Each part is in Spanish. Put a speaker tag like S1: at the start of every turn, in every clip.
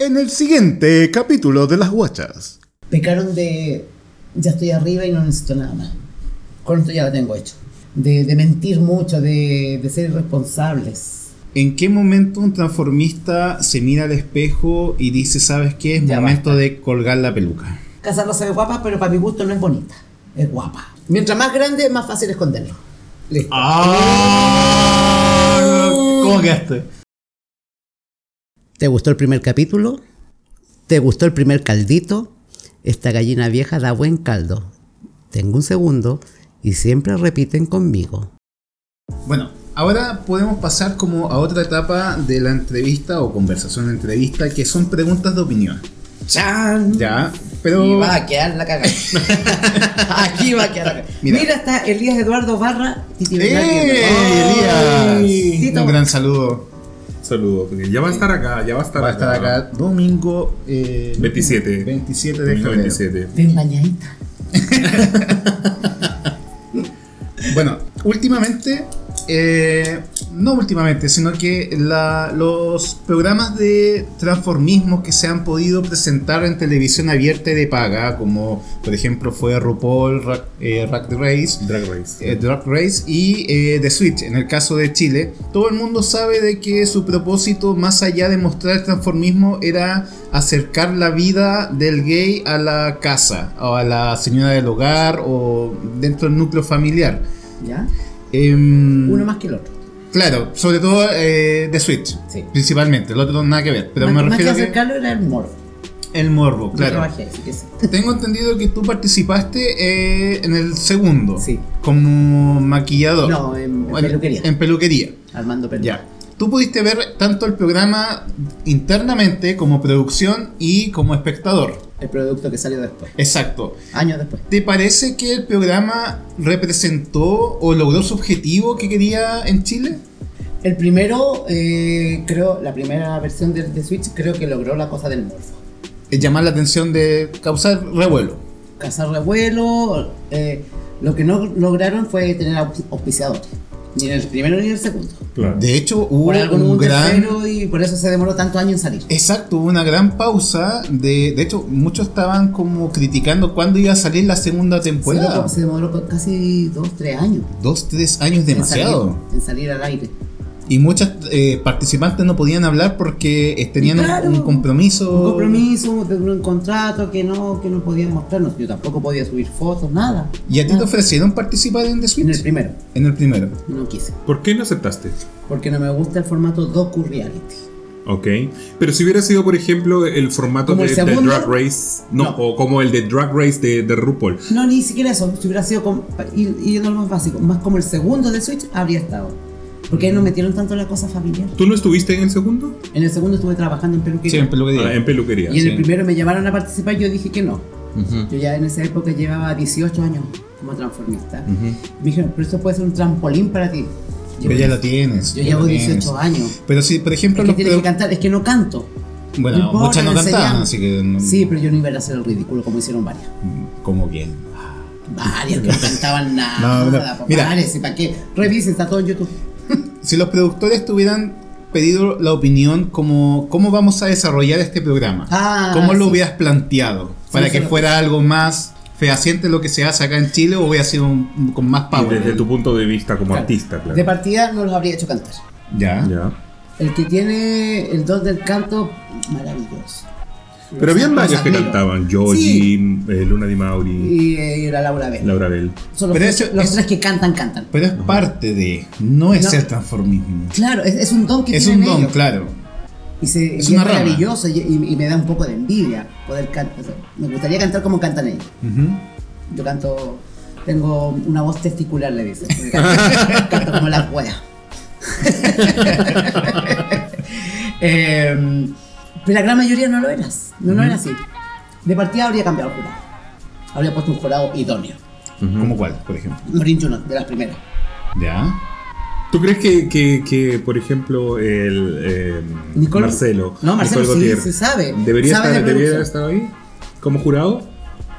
S1: En el siguiente capítulo de Las Guachas.
S2: Pecaron de ya estoy arriba y no necesito nada más. Con esto ya lo tengo hecho. De, de mentir mucho, de, de ser irresponsables.
S1: ¿En qué momento un transformista se mira al espejo y dice, ¿sabes qué? Es
S2: Ya
S1: momento de colgar la peluca?
S2: Casarlo se ve guapa, pero para mi gusto no es bonita. Es guapa. Mientras más grande, más fácil esconderlo. Listo.
S1: ¡Ah! ¿Cómo quedaste?
S2: ¿Te gustó el primer capítulo? ¿Te gustó el primer caldito? Esta gallina vieja da buen caldo. Tengo un segundo y siempre repiten conmigo.
S1: Bueno, ahora podemos pasar como a otra etapa de la entrevista o conversación de entrevista, que son preguntas de opinión.
S2: ¡Chan!
S1: Ya, pero...
S2: Y va a quedar la cagada. Aquí va a quedar la cagada.
S1: Mira.
S2: Mira. está Elías Eduardo Barra. Titi
S1: ¡Eh. Elías! Un gran saludo.
S3: Saludos, porque ya va a estar acá, ya va a estar
S1: Va a estar acá domingo eh,
S3: 27.
S1: 27 de febrero.
S3: 27.
S2: Ven bañadita.
S1: Bueno, últimamente, eh, no últimamente, sino que la- los programas de transformismo que se han podido presentar en televisión abierta y de paga, como por ejemplo fue RuPaul, Ra- eh, Drag Race,
S3: Drag Race.
S1: eh, Drag Race y eh, The Switch, en el caso de Chile, todo el mundo sabe de que su propósito, más allá de mostrar el transformismo, era acercar la vida del gay a la casa, o a la señora del hogar, o dentro del núcleo familiar.
S2: ¿Ya?
S1: Em,
S2: Uno más que el otro.
S1: Claro, sobre todo eh, The Switch,
S2: Sí.
S1: principalmente, el otro nada que ver, pero
S2: más,
S1: me
S2: más
S1: refiero a que
S2: acercarlo era el morbo.
S1: el morbo, claro.
S2: trabajé, así que sí.
S1: Tengo entendido que tú participaste eh, en el segundo,
S2: Sí.
S1: como maquillador.
S2: No, en- peluquería.
S1: En peluquería.
S2: Armando Pérez.
S1: Ya. Tú pudiste ver tanto el programa internamente como producción y como espectador.
S2: El producto que salió después.
S1: Exacto.
S2: Años después.
S1: ¿Te parece que el programa representó o logró su objetivo que quería en Chile?
S2: El primero, eh, creo, la primera versión de, de Switch, creo que logró la cosa del morbo.
S1: Es llamar la atención de causar revuelo.
S2: Cazar revuelo. eh, lo que no lograron fue tener aus- auspiciadores. Ni en el primero ni en el segundo.
S3: Claro.
S1: De hecho, hubo un
S2: un
S1: gran...
S2: y por eso se demoró tanto años en salir.
S1: Exacto, hubo una gran pausa. De, de hecho, muchos estaban como criticando cuándo iba a salir la segunda
S2: Se
S1: temporada.
S2: demoró, se demoró casi dos, tres años.
S1: Dos, tres años demasiado.
S2: En salir, en salir al aire.
S1: Y muchas eh, participantes no podían hablar porque eh, tenían un-
S2: Claro,
S1: un, compromiso.
S2: Un compromiso, de un contrato que no, que no podían mostrarnos. Yo tampoco podía subir fotos, nada.
S1: ¿Y a ti te ofrecieron participar en The Switch?
S2: En el primero,
S1: En el primero.
S2: no quise.
S3: ¿Por qué no aceptaste?
S2: Porque no me gusta el formato docu-reality.
S3: Ok. Pero si hubiera sido, por ejemplo, el formato
S2: ¿Como
S3: de,
S2: el
S3: de? Drag Race, no,
S2: No.
S3: o como el de Drag Race de, de RuPaul.
S2: No, ni siquiera eso. Si hubiera sido, como, y- y yendo a lo más básico, más como el segundo de Switch, habría estado. Porque no metieron tanto la cosa familiar.
S3: ¿Tú no estuviste en el segundo?
S2: En el segundo estuve trabajando en peluquería.
S1: Sí, en peluquería.
S3: Ah, en peluquería.
S2: y en
S1: sí.
S2: el primero me llamaron a participar y yo dije que no.
S1: Ujú.
S2: Yo ya en esa época llevaba 18 años como transformista. Me dijeron, pero esto puede ser un trampolín para ti.
S1: Pero ya lo tienes.
S2: Yo llevo
S1: lo tienes.
S2: 18 años.
S1: Pero si, por ejemplo,
S2: Es que tienes que cantar, es que no canto.
S1: Bueno,
S2: No importa,
S1: muchas no cantaban, así que. no-
S2: Sí, pero yo no iba a hacer el ridículo como hicieron varias.
S1: Como bien.
S2: Varias que no cantaban nada.
S1: No, no, mira.
S2: varias, ¿y para qué? Revisen, está todo en YouTube.
S1: Si los productores tuvieran pedido la opinión como cómo vamos a desarrollar este programa,
S2: Ah,
S1: ¿cómo lo
S2: sí.
S1: hubieras planteado? Para
S2: sí,
S1: que fuera algo más fehaciente lo que se hace acá en Chile o hubiera sido un- con más
S3: Y
S1: power.
S3: desde tu punto de vista como
S2: Claro.
S3: artista, claro.
S2: De partida no los habría hecho cantar.
S1: Ya.
S3: Ya.
S2: El que tiene el don del canto, maravilloso.
S3: Pero
S2: Los
S3: varios que cantaban. Joji, eh, Luna Di Mauri,
S2: Y, eh, y la Laura Bell.
S3: Laura Bell.
S2: Son los,
S1: Pero
S2: tres,
S1: eso-
S2: los
S1: es-
S2: tres que cantan, cantan.
S1: Pero es parte de, no es
S2: No.
S1: el transformismo.
S2: Claro, es, es un don que
S1: Es
S2: tienen
S1: un don,
S2: ellos.
S1: claro.
S2: Y, se,
S1: Es
S2: y
S1: una
S2: es
S1: rama.
S2: maravilloso y, y- y me da un poco de envidia poder cantar. me gustaría cantar como cantan ellos. Yo canto, tengo una voz testicular, le dicen. Canto, canto como las weas. Eh, pero la gran mayoría no lo eras, no lo era así. De partida habría cambiado el jurado. Habría puesto un jurado idóneo.
S1: ¿Cómo cuál, por ejemplo?
S2: Morin Juno, de las primeras.
S1: Ya.
S3: ¿Tú crees que, que, que, por ejemplo, el eh,
S2: Nicole-
S3: Marcelo,
S2: No, Marcelo
S3: Nicole
S2: sí,
S3: Gautier,
S2: sí sabe.
S3: ¿debería,
S2: Sabe
S3: estar,
S2: de
S3: ¿debería
S2: producción.
S3: estar ahí como jurado?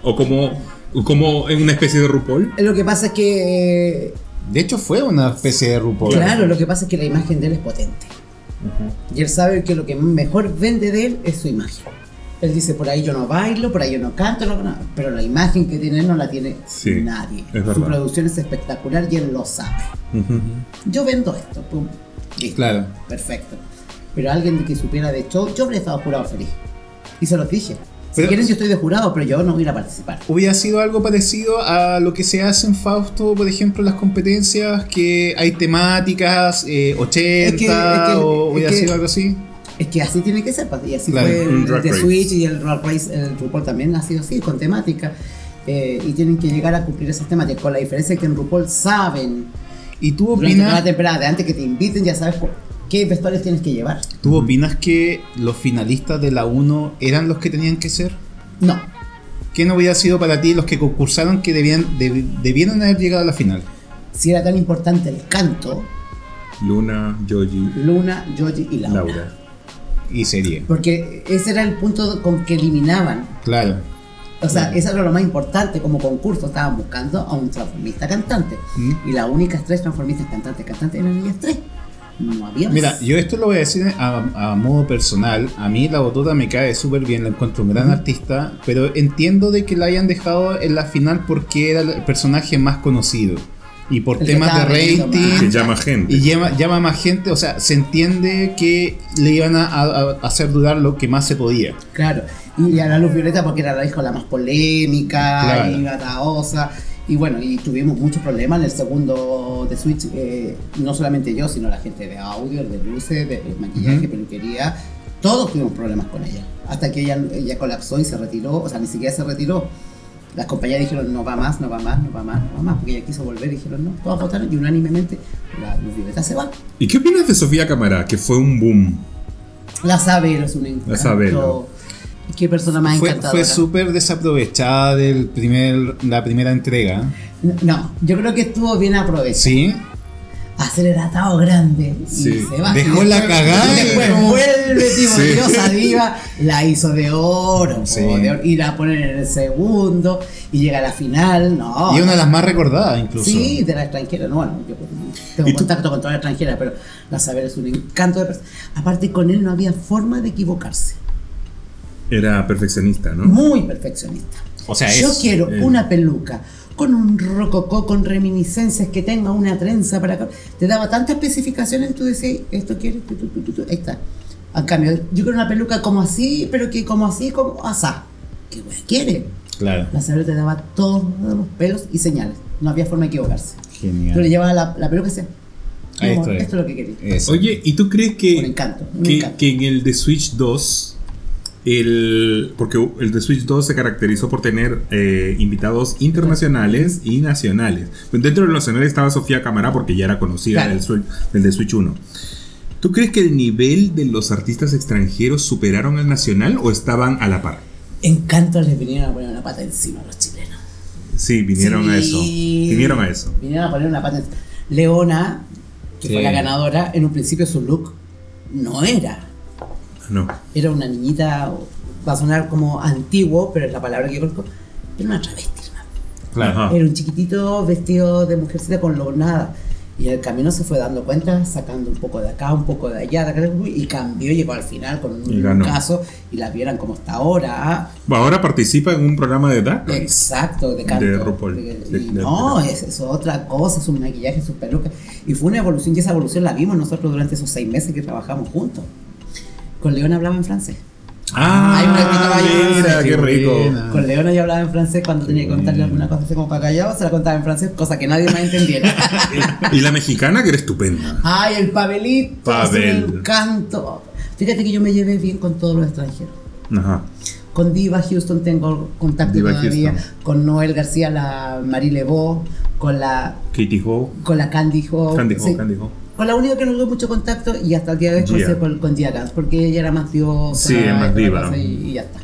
S3: ¿O como, como en una especie de RuPaul?
S2: Lo que pasa es que
S1: De hecho, fue una especie de RuPaul.
S2: Claro, lo que pasa es que la imagen de él es potente. Y él sabe que lo que mejor vende de él es su imagen. Él dice, por ahí yo no bailo, por ahí yo no canto, no- no", pero la imagen que tiene él no la tiene
S3: Sí,
S2: nadie. Su
S3: verdad.
S2: producción es espectacular y él lo sabe.
S3: Ujú.
S2: Yo vendo esto, pum, listo,
S1: Claro.
S2: perfecto. Pero alguien que supiera de show, yo habría estado jurado feliz. Y se los dije. Si quieren, yo estoy de jurado, pero yo no voy a participar.
S1: Hubiera sido algo parecido a lo que se hace en Fausto, por ejemplo, en las competencias, que hay temáticas eh, 80
S2: Es que- es que-
S1: o
S2: es
S1: hubiera
S2: que-
S1: sido algo así.
S2: Es que así tiene que ser, pues, y así
S1: Claro,
S2: fue el
S3: Drag
S2: de. Switch y el Drag Race, el RuPaul también ha sido así, con temática. eh, y tienen que llegar a cumplir esas temáticas, con la diferencia que en RuPaul saben,
S1: ¿Y tú
S2: toda la
S1: opinas,
S2: temporada de antes que te inviten, ya sabes qué vestuarios tienes que llevar.
S1: tú opinas que los finalistas de la 1 eran los que tenían que ser?
S2: No,
S1: ¿Qué no hubiera sido para ti los que concursaron que debían, deb- debieron haber llegado a la final?
S2: si era tan importante el canto,
S3: Luna, Joji,
S2: Luna, Joji y Laura.
S3: Laura.
S1: Y serie.
S2: Porque ese era el punto con que eliminaban.
S1: Claro.
S2: O sea, eso era lo más importante como concurso. Estaban buscando a un transformista cantante.
S1: Mm.
S2: Y las únicas tres transformistas cantantes cantantes eran ellas tres. No había más.
S1: Mira, yo esto lo voy a decir a, a modo personal. A mí la botota me cae súper bien, la encuentro un gran artista, pero entiendo de que la hayan dejado en la final porque era el personaje más conocido. Y por
S2: El
S1: temas de rating.
S3: Que llama gente.
S1: Y llama, llama más gente, o sea, se entiende que le iban a, a- a hacer dudar lo que más se podía.
S2: Claro. Y a la luz violeta porque era la hija la más polémica
S1: Claro.
S2: y gataosa. Y bueno, y tuvimos muchos problemas en el segundo de Switch. eh, no solamente yo, sino la gente de audio, de luces, de maquillaje, peluquería. Todos tuvimos problemas con ella. Hasta que ella, ella colapsó y se retiró. O sea, ni siquiera se retiró. Las compañías dijeron no va más, no va más, no va más, no va más. Porque ella quiso volver y dijeron no. Todos votaron y unánimemente la violeta se va.
S3: ¿Y qué opinas de Sofía Cámara? Que fue un boom.
S2: La Sabelo es un encanto.
S3: Sabelo.
S2: Qué persona más
S1: Fue,
S2: encantadora.
S1: fue súper desaprovechada del primer, la primera entrega.
S2: No, yo creo que estuvo bien aprovechado.
S1: Sí,
S2: Acelerado grande. Y
S3: Sí.
S2: se va.
S1: Dejó
S2: Y
S1: la cagada
S2: y
S1: y
S2: Después vuelve, tipo,
S3: Sí.
S2: diva. La hizo de oro.
S1: Sí.
S2: de oro, y la ponen en el segundo. Y llega a la final. No.
S1: y una de las más recordadas incluso.
S2: Sí, de la extranjera. No, bueno, yo tengo
S3: ¿Y
S2: contacto con toda la extranjera, pero la saber es un encanto de persona. Aparte, con él no había forma de equivocarse.
S3: Era perfeccionista, ¿no?
S2: Muy perfeccionista.
S1: O sea,
S2: Yo
S1: es-
S2: quiero
S3: eh.
S2: una peluca con un rococó, con reminiscencias, que tenga una trenza para acá. Te daba tantas especificaciones, tú decías, esto quieres, tu, tu, tu, ahí está. A cambio, yo quiero una peluca como así, pero que como así, como asá. ¿Qué quiere?
S1: Claro.
S2: La señora te daba todos los pelos y señales. No había forma de equivocarse.
S1: Genial.
S2: Tú le llevabas la, la peluca y decías,
S1: Ahí
S2: "Mi amor,
S1: estoy.
S2: esto es lo que quería.
S1: Eso.
S3: Oye, ¿y tú crees que,
S2: Un encanto, un
S3: que,
S2: encanto.
S3: que en el de Switch 2, el, porque el de Switch 2 se caracterizó por tener eh, invitados internacionales y nacionales. Pues Dentro de los nacionales estaba Sofía Cámara porque ya era conocida
S2: Claro.
S3: del, Switch- del de Switch 1. ¿Tú crees que el nivel de los artistas extranjeros superaron al nacional o estaban a la par?
S2: Encanto les vinieron a poner una pata encima a los chilenos.
S3: Sí, vinieron a eso. Vinieron a eso.
S2: Vinieron a poner una pata. Leona, que
S1: Sí.
S2: fue la ganadora, en un principio su look no era.
S3: No.
S2: Era una niñita, va a sonar como antiguo, pero es la palabra que yo conozco. Era una travesti, hermano.
S1: Claro.
S2: Era un chiquitito vestido de mujercita con nada Y el camino se fue dando cuenta, sacando un poco de acá, un poco de allá, de acá, y cambió, llegó al final con un
S3: ganó.
S2: caso y la vieran como está ahora. ah,
S3: Bueno, ahora participa en un programa de DAC.
S2: Exacto, de canto.
S3: De RuPaul.
S2: De-
S3: De-
S2: y
S3: de-
S2: no, es, es otra cosa, su maquillaje, sus pelucas. Y fue una evolución, y esa evolución la vimos nosotros durante esos seis meses que trabajamos juntos. Con León hablaba en francés.
S3: Ah,
S2: Ay, practicaba yo
S3: mira,
S2: francés,
S3: qué rico.
S2: Con Leona yo hablaba en francés cuando tenía que contarle alguna cosa así como para callado, se la contaba en francés, cosa que nadie más entendiera.
S3: Y la mexicana que era estupenda.
S2: Ay, el Pavelito,
S3: Pavel.
S2: un encanto. Fíjate que yo me llevé bien con todos los extranjeros.
S3: Ajá.
S2: Con Diva Houston tengo contacto
S3: Diva
S2: todavía.
S3: Houston.
S2: Con Noel García, la Marie Lebeau. Con la,
S3: Katie Ho.
S2: con la Candy Ho.
S3: Candy Ho,
S2: sí.
S3: Candy Ho.
S2: Con la única que no tuve mucho contacto y hasta el día de hoy
S3: Gia.
S2: con, con, Gia Gans, porque ella era más diosa.
S3: Sí, es más diva.
S2: Y, y ya está.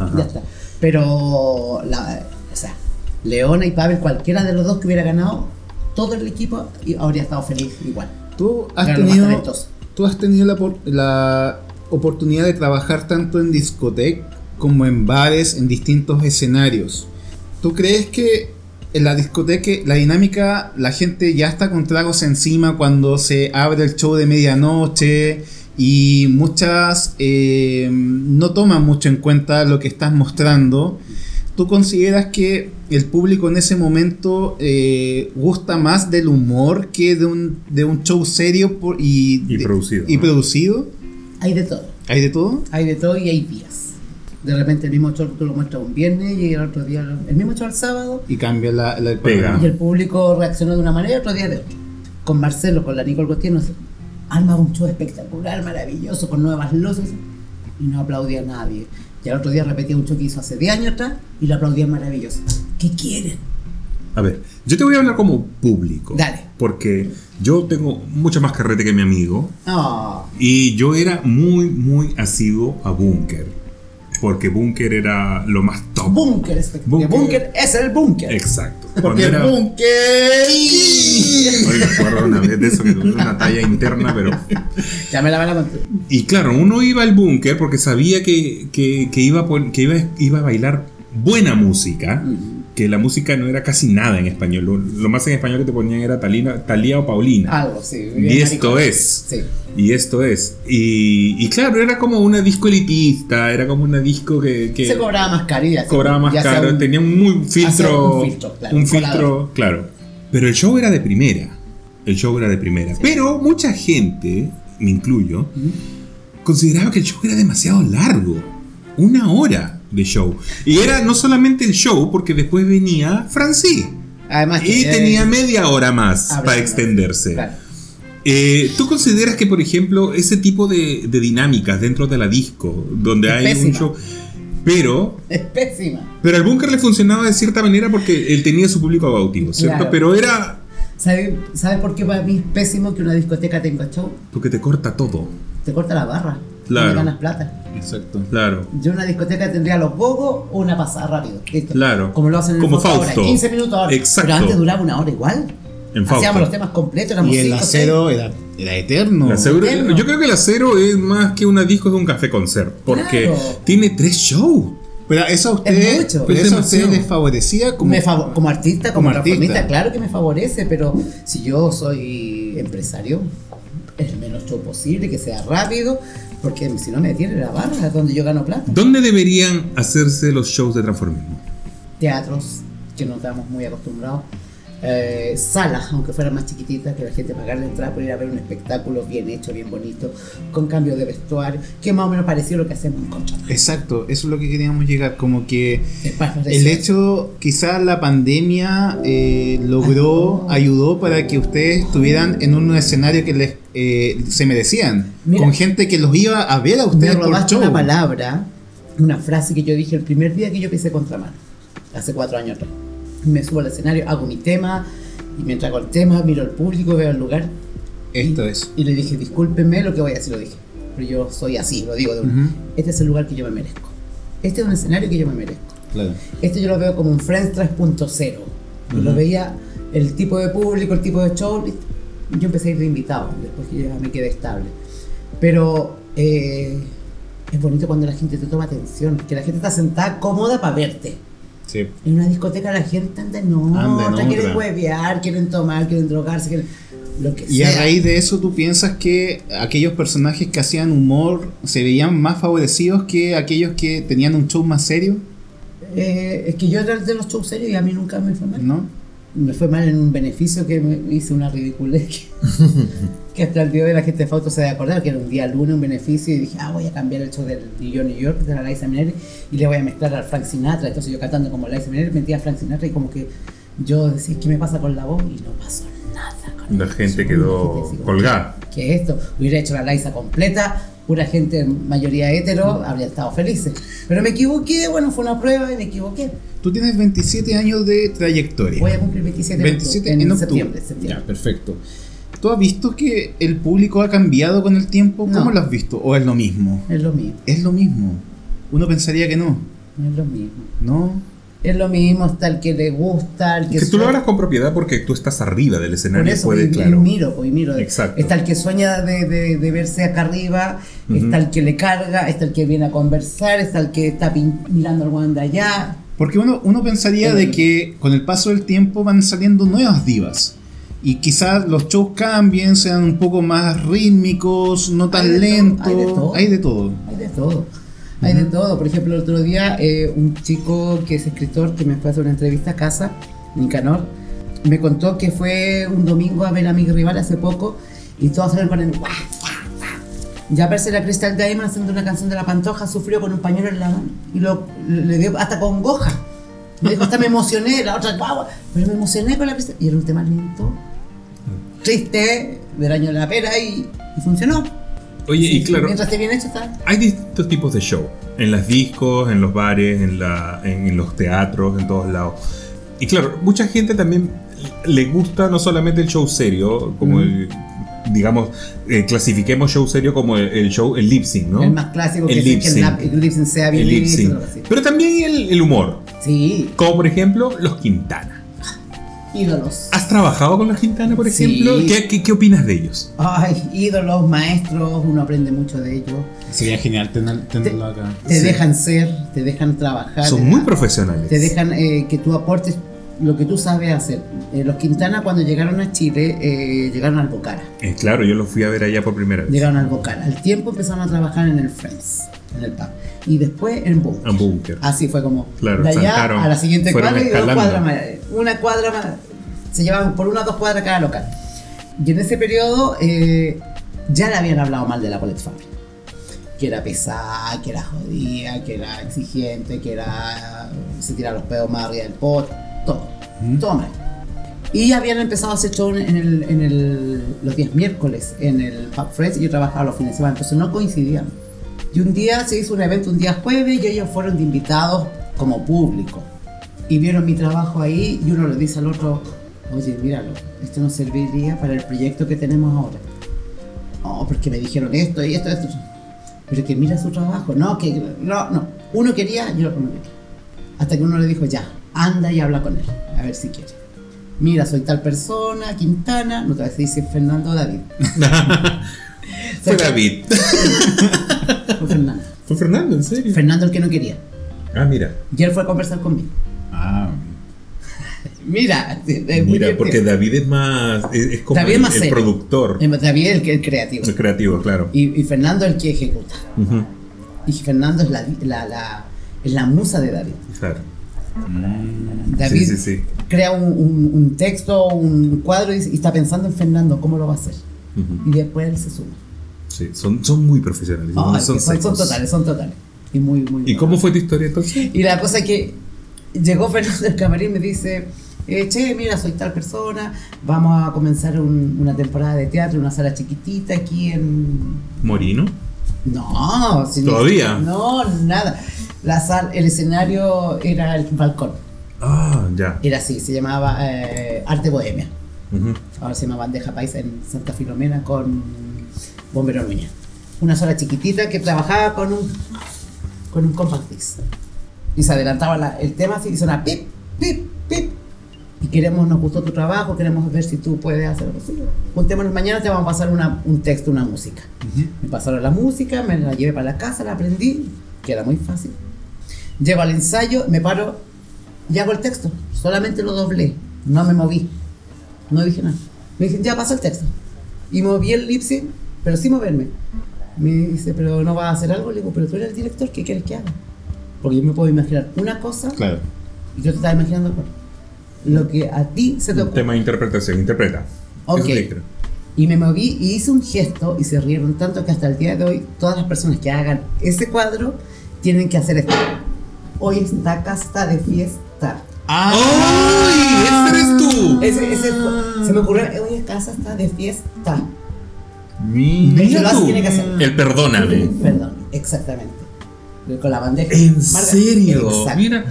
S3: Ajá.
S2: Ya está. Pero, la, o sea, Leona y Pavel, cualquiera de los dos que hubiera ganado, todo el equipo habría estado feliz igual.
S1: ¿Tú has
S2: Eran los más
S1: tenido, tú has tenido la, la oportunidad de trabajar tanto en discoteca como en bares, en distintos escenarios. ¿Tú crees que en la discoteca la dinámica, la gente ya está con tragos encima cuando se abre el show de medianoche y muchas eh, no toman mucho en cuenta lo que estás mostrando. ¿Tú consideras que el público en ese momento eh, gusta más del humor que de un, de un show serio por- y,
S3: Y
S1: de-
S3: producido,
S1: y
S3: ¿no?
S1: producido?
S2: Hay de todo.
S1: ¿Hay de todo?
S2: Hay de todo y hay días. De repente el mismo show tú lo muestras un viernes y el otro día el mismo show el sábado
S1: Y cambia la, la-
S3: Pega.
S2: y el público reaccionó de una manera y otro día de otra. Con Marcelo, con la Nicole Gautier, nos arma un show espectacular, maravilloso, con nuevas luces y no aplaudía a nadie. Y al otro día repetía un show que hizo hace 10 años atrás y lo aplaudía maravilloso. ¿Qué quieren?
S3: A ver, yo te voy a hablar como público.
S2: Dale.
S3: Porque yo tengo mucha más carrete que mi amigo.
S2: Ah,
S3: Y yo era muy, muy asiduo a Bunker. Porque Bunker era lo más top.
S2: búnker espectacular.
S3: Búnker.
S2: Búnker es el búnker.
S3: Exacto.
S1: Porque el
S3: era-
S1: búnker.
S3: Hoy me acuerdo una vez de eso que tuve una talla interna, pero.
S2: Ya me la van a contar.
S3: Y claro, uno iba al búnker porque sabía que, que- que iba, a que iba, iba a bailar buena música. Que la música no era casi nada en español. Lo, lo más en español que te ponían era Talina, Talía o Paulina.
S2: Algo, sí.
S3: y esto es.
S2: Sí.
S3: Y esto es. Y, y claro, era como una disco elitista, era como una disco que, que
S2: Se cobraba más caro y
S3: cobraba más caro,
S2: un-
S3: tenía un muy filtro.
S2: un filtro, claro,
S3: un filtro, claro. Pero el show era de primera. El show era de primera. Pero mucha gente, me incluyo, consideraba que el show era demasiado largo. Una hora de show. Y era no solamente el show, porque después venía Francis.
S2: Además que,
S3: Y
S2: eh,
S3: tenía media hora más
S2: hablando.
S3: para extenderse.
S2: Claro.
S3: Eh, ¿Tú consideras que, por ejemplo, ese tipo de, de dinámicas dentro de la disco, donde
S2: Es
S3: hay un
S2: pésima.
S3: show. Pero,
S2: Es pésima.
S3: pero al búnker le funcionaba de cierta manera porque él tenía su público cautivo, ¿cierto?
S2: Claro.
S3: Pero era
S2: ¿Sabe, ¿Sabe por qué para mí es pésimo que una discoteca tenga show?
S3: porque te corta todo.
S2: Te corta la barra.
S3: Claro.
S2: No ganas plata.
S1: Exacto.
S3: Claro.
S2: Yo en una discoteca tendría los bogos o una pasada rápido. Listo.
S3: Claro.
S2: Como lo hacen en
S3: Como
S2: el Fausto ahora,
S3: Fausto.
S2: 15 minutos ahora.
S3: Exacto.
S2: Pero antes duraba una hora igual.
S3: En Fausto.
S2: Hacíamos los temas completos, éramos
S1: Y el
S2: cinco,
S1: acero era, era eterno.
S3: El acero-
S2: Eterno.
S3: yo creo que el acero es más que una disco de un café concert. Porque
S2: Claro.
S3: tiene tres shows.
S1: Pero eso a usted,
S2: Es mucho.
S1: pero
S3: Es
S1: eso a usted les favorecía como,
S2: Me fav- como artista, como,
S1: como artista.
S2: claro que me favorece, pero si yo soy empresario, el menos show posible, que sea rápido, porque si no me detiene la barra, es donde yo gano plata.
S3: ¿Dónde deberían hacerse los shows de transformismo?
S2: Teatros, que no estamos muy acostumbrados. Eh, salas, aunque fueran más chiquititas, que la gente pagara la entrada por ir a ver un espectáculo bien hecho, bien bonito, con cambio de vestuario, que más o menos pareció lo que hacemos en Contra.
S1: Exacto, eso es lo que queríamos llegar, como que el hecho, quizás la pandemia eh, logró,
S2: Ayudó.
S1: ayudó para que ustedes estuvieran en un escenario que les eh, se merecían,
S2: Mira.
S1: con gente que los iba a ver a
S2: Me
S1: ustedes por show.
S2: una palabra, una frase que yo dije el primer día que yo pisé contramano, hace cuatro años atrás. Me subo al escenario, hago mi tema, y mientras hago el tema, miro al público, veo el lugar,
S1: Esto es.
S2: y le dije, discúlpenme lo que voy a decir, lo dije. Pero yo soy así, lo digo de una.
S1: Ujú.
S2: Este es el lugar que yo me merezco. Este es un escenario que yo me merezco.
S1: Claro.
S2: Este yo lo veo como un Friends 3.0. Yo lo veía el tipo de público, el tipo de show. y Yo empecé a ir de invitado, después que ya me quedé estable. Pero eh, es bonito cuando la gente te toma atención, que la gente está sentada cómoda para verte.
S1: Sí.
S2: En una discoteca la gente anda en otra,
S1: Anda en
S2: quieren
S1: otra.
S2: huevear, quieren tomar, quieren drogarse, quieren lo que
S1: Y
S2: sea.
S1: a raíz de eso, ¿tú piensas que aquellos personajes que hacían humor se veían más favorecidos que aquellos que tenían un show más serio?
S2: Eh, es que yo era de los shows serios y a mí nunca me fue mal.
S1: ¿No?
S2: me fue mal en un beneficio que me hice una ridiculez que, que hasta el día de la gente de Fausto se debe acordar que era un día lunes un beneficio y dije ah voy a cambiar el show del New New York de la Liza Minnelli y le voy a mezclar al Frank Sinatra entonces yo cantando como Liza Minnelli metía a Frank Sinatra y como que yo decía ¿qué me pasa con la voz? y no pasó nada con
S3: La gente
S2: show.
S3: quedó
S2: como,
S3: colgada.
S2: ¿qué es esto? hubiera hecho la Liza completa pura gente mayoría hetero habría estado felices pero me equivoqué bueno fue una prueba y me equivoqué
S1: Tú tienes 27 años de trayectoria.
S2: voy a cumplir 27, en
S1: 27
S2: octubre,
S1: en,
S2: en, septiembre, septiembre.
S1: Ya, perfecto. ¿Tú has visto que el público ha cambiado con el tiempo? ¿Cómo
S2: No.
S1: lo has visto? ¿O es lo mismo?
S2: Es lo mismo,
S1: Es lo mismo. Uno pensaría que no.
S2: es lo mismo.
S1: ¿No?
S2: Es lo mismo, está el que le gusta, el que
S3: Que tú lo hablas con propiedad porque tú estás arriba del
S2: Por
S3: escenario,
S2: eso,
S3: puede,
S2: y- y
S3: claro.
S2: miro, pues, y miro.
S3: Exacto.
S2: Está el que sueña de, de- de verse acá arriba, está el que le carga, está el que viene a conversar, está el que está mirando al guan de allá.
S1: Porque uno, uno pensaría de que con el paso del tiempo van saliendo nuevas divas. Y quizás los shows cambien, sean un poco más rítmicos, no tan lentos.
S2: hay de todo.
S1: Hay de todo.
S2: Hay de todo. Hay de todo. Por ejemplo, el otro día, eh, un chico que es escritor que me fue a hacer una entrevista a casa, Nicanor, me contó que fue un domingo a ver a mi rival hace poco y todos salen con el guau. Ya aparece la Crystal Diamond haciendo una canción de la pantoja, sufrió con un pañuelo en la mano y lo, le dio hasta con goja. Me dijo, hasta me emocioné, la otra, guau, pero me emocioné con la Crystal. Y era un tema lento, triste, del año de la pera y, y funcionó.
S3: Oye, y claro,
S2: Mientras esté bien hecho, está.
S3: hay distintos tipos de show. En las discos, en los bares, en, la, en, en los teatros, en todos lados. Y claro, mucha gente también le gusta no solamente el show serio, como el, digamos, eh, clasifiquemos show serio como el, el show, el lip sync, ¿no?
S2: El más clásico que
S3: El
S2: que
S3: lip sync.
S2: el lip sync sea bien
S3: El lip sync.
S2: así.
S3: Pero también el, el humor.
S2: Sí,
S3: Como por ejemplo, los Quintana.
S2: Ídolos.
S3: ¿Has trabajado con los Quintana, por
S2: Sí.
S3: ejemplo? ¿Qué, qué, qué opinas de ellos?
S2: Ay, ídolos, maestros, uno aprende mucho de ellos.
S1: Sería genial tener- tenerlo acá.
S2: Te
S3: Sí.
S2: dejan ser, te dejan trabajar.
S3: Son muy
S2: dejan-
S3: profesionales.
S2: Te dejan eh, que tú aportes lo que tú sabes hacer. Eh, los Quintana cuando llegaron a Chile, eh, llegaron al Bocara.
S3: Eh, claro, yo los fui a ver allá por primera vez.
S2: Llegaron al Bocara. Al tiempo empezaron a trabajar en el Friends, en el pub. Y después en.
S3: A un búnker.
S2: Así fue como
S3: Claro,
S2: de allá a la siguiente cuadra y dos cuadras más. Una cuadra más. Se llevaban por una o dos cuadras cada local. Y en ese periodo eh, ya le habían hablado mal de la Paulette Family. Que era pesada, que era jodida, que era exigente, que era. se tiraba los pedos más arriba del pot, todo. Todo mal. Y habían empezado a hacer show en el, en el, los días miércoles en el Pub Friends y yo trabajaba los fines de semana, entonces no coincidían. Y un día se hizo un evento un día jueves y ellos fueron de invitados como público. Y vieron mi trabajo ahí y uno le dice al otro, oye, míralo, esto nos serviría para el proyecto que tenemos ahora. No, porque me dijeron esto y esto, esto. Pero que mira su trabajo. No, que no, no. Uno quería y el otro no quería. Hasta que uno le dijo, ya, anda y habla con él, a ver si quiere. Mira, soy tal persona, Quintana, no te voy a decir Fernando David.
S3: Fue David.
S2: Fue Fernando.
S3: ¿Fue Fernando, en serio?
S2: Fernando el que no quería.
S3: Ah, mira.
S2: Y él fue a conversar conmigo.
S1: Ah,
S2: Mira, es
S3: Mira, porque David es más. Es, es como
S2: David es
S3: el,
S2: más
S3: el productor.
S2: David el que es creativo.
S3: El creativo, claro.
S2: Y, y Fernando el que ejecuta. Y Fernando es la, la, la- es la musa de David.
S3: Claro.
S2: David
S3: Sí, sí, sí.
S2: crea un, un- un texto, un cuadro y, y está pensando en Fernando, cómo lo va a hacer. Y después él se suma.
S3: Sí, son, son muy profesionales. Son,
S2: totales, son totales. Y muy, muy.
S3: ¿Y cómo fue tu historia entonces?
S2: Y la cosa es que llegó Fernando del camarín y me dice, eh, che, mira, soy tal persona, vamos a comenzar un- una temporada de teatro, una sala chiquitita aquí en...
S3: ¿Morino?
S2: No, si
S3: ¿Todavía?
S2: No, nada. La sal, el escenario era el balcón.
S3: Ah, ya.
S2: Era así, se llamaba eh, Arte Bohemia. Ahora se llama Bandeja Paisa en Santa Filomena con Bombero Núñez. Una sala chiquitita que trabajaba con un, con un compact disc. Y se adelantaba la- el tema así y sonaba pip, pip, pip. Y queremos, nos gustó tu trabajo, queremos ver si tú puedes hacer algo así. Juntémonos mañana, te vamos a pasar una- un texto, una música. Me pasaron la música, me la llevé para la casa, la aprendí, que era muy fácil. Llego al ensayo, me paro y hago el texto. Solamente lo doblé, no me moví. No dije nada. Me dicen, ya pasa el texto. Y moví el lip sync, pero sin moverme. Me dice, pero no vas a hacer algo. Le digo, pero tú eres el director, ¿qué quieres que haga? Porque yo me puedo imaginar una cosa
S1: claro.
S2: y yo te estaba imaginando otra. lo que a ti se te
S3: Un
S2: ocurre.
S3: tema de interpretación, interpreta.
S2: Ok. Y me moví y hice un gesto y se rieron tanto que hasta el día de hoy todas las personas que hagan ese cuadro tienen que hacer esto. Hoy está de fiesta.
S3: ¡Ay! ¡Ese eres tú!
S2: Ese, ese se me ocurrió, hoy esta casa está de fiesta.
S1: Mira.
S3: Tú.
S2: tiene que hacer.
S3: El perdóname.
S2: Perdón, exactamente. Con la bandeja.
S3: ¿En
S2: Marca-
S3: serio?
S2: Exacto.
S3: Mira.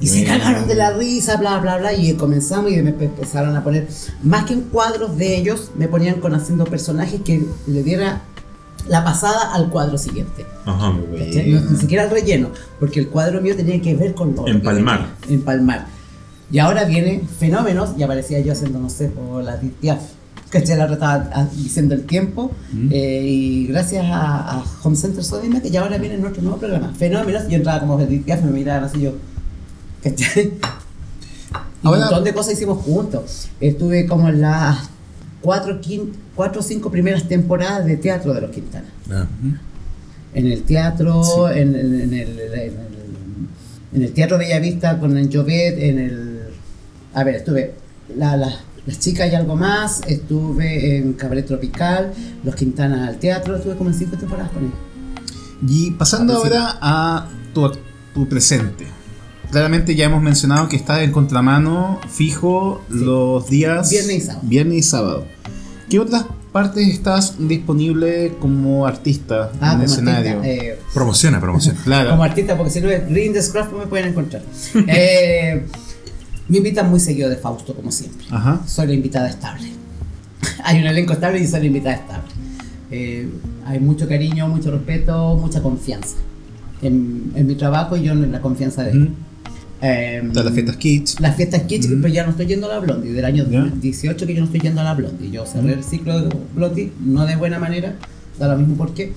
S2: Y se cagaron de la risa, bla, bla, bla. Y comenzamos y me empezaron a poner, más que en cuadros de ellos, me ponían con haciendo personajes que le diera la pasada al cuadro siguiente.
S3: Ajá.
S2: No, ni siquiera el relleno, porque el cuadro mío tenía que ver con lo
S3: Empalmar.
S2: Empalmar. Y ahora viene Fenómenos y aparecía yo haciendo, no sé, por la Ditiaf. ¿Cachai? La otra estaba ah, diciendo el tiempo. eh, y gracias a, a Home Center Sodimac, y ahora viene nuestro nuevo programa. Fenómenos. Yo entraba como Piaf, me miraban así yo. ¿Cachai? Y
S1: Ahora-
S2: un montón de cosas hicimos juntos. Estuve como en las cuatro, cuatro o cinco primeras temporadas de teatro de los Quintana.
S3: Ah.
S2: En el teatro, en, en- en el, en, el, en el Teatro Bellavista con el Jovet, en el... A ver, estuve la, la- las chicas y algo más, estuve en Cabaret Tropical, los Quintana al teatro, estuve como en cinco temporadas con ellos.
S1: Y pasando
S2: sí.
S1: ahora a tu, tu presente. Claramente ya hemos mencionado que estás en contramano fijo
S2: Sí.
S1: los días
S2: Viernes y sábado.
S1: viernes y sábado. ¿Qué otras partes estás disponible como artista
S2: Ah,
S1: en
S2: como
S1: escenario?
S2: artista, eh,
S3: Promociona, promociona.
S1: claro.
S2: como artista, porque si no es Green the Scruff me pueden encontrar. Eh, me invitan muy seguido de Fausto, como siempre.
S1: Ajá.
S2: Soy la invitada estable. hay un elenco estable y soy la invitada estable. Eh, hay mucho cariño, mucho respeto, mucha confianza en, en mi trabajo y yo en la confianza de él. Eh,
S1: Están las fiestas kids.
S2: las fiestas kitsch, pero ya no estoy yendo a la Blondie. Del año
S1: Ya.
S2: 2018 que yo no estoy yendo a la Blondie. Yo cerré el ciclo de Blondie, no de buena manera, da lo mismo por qué,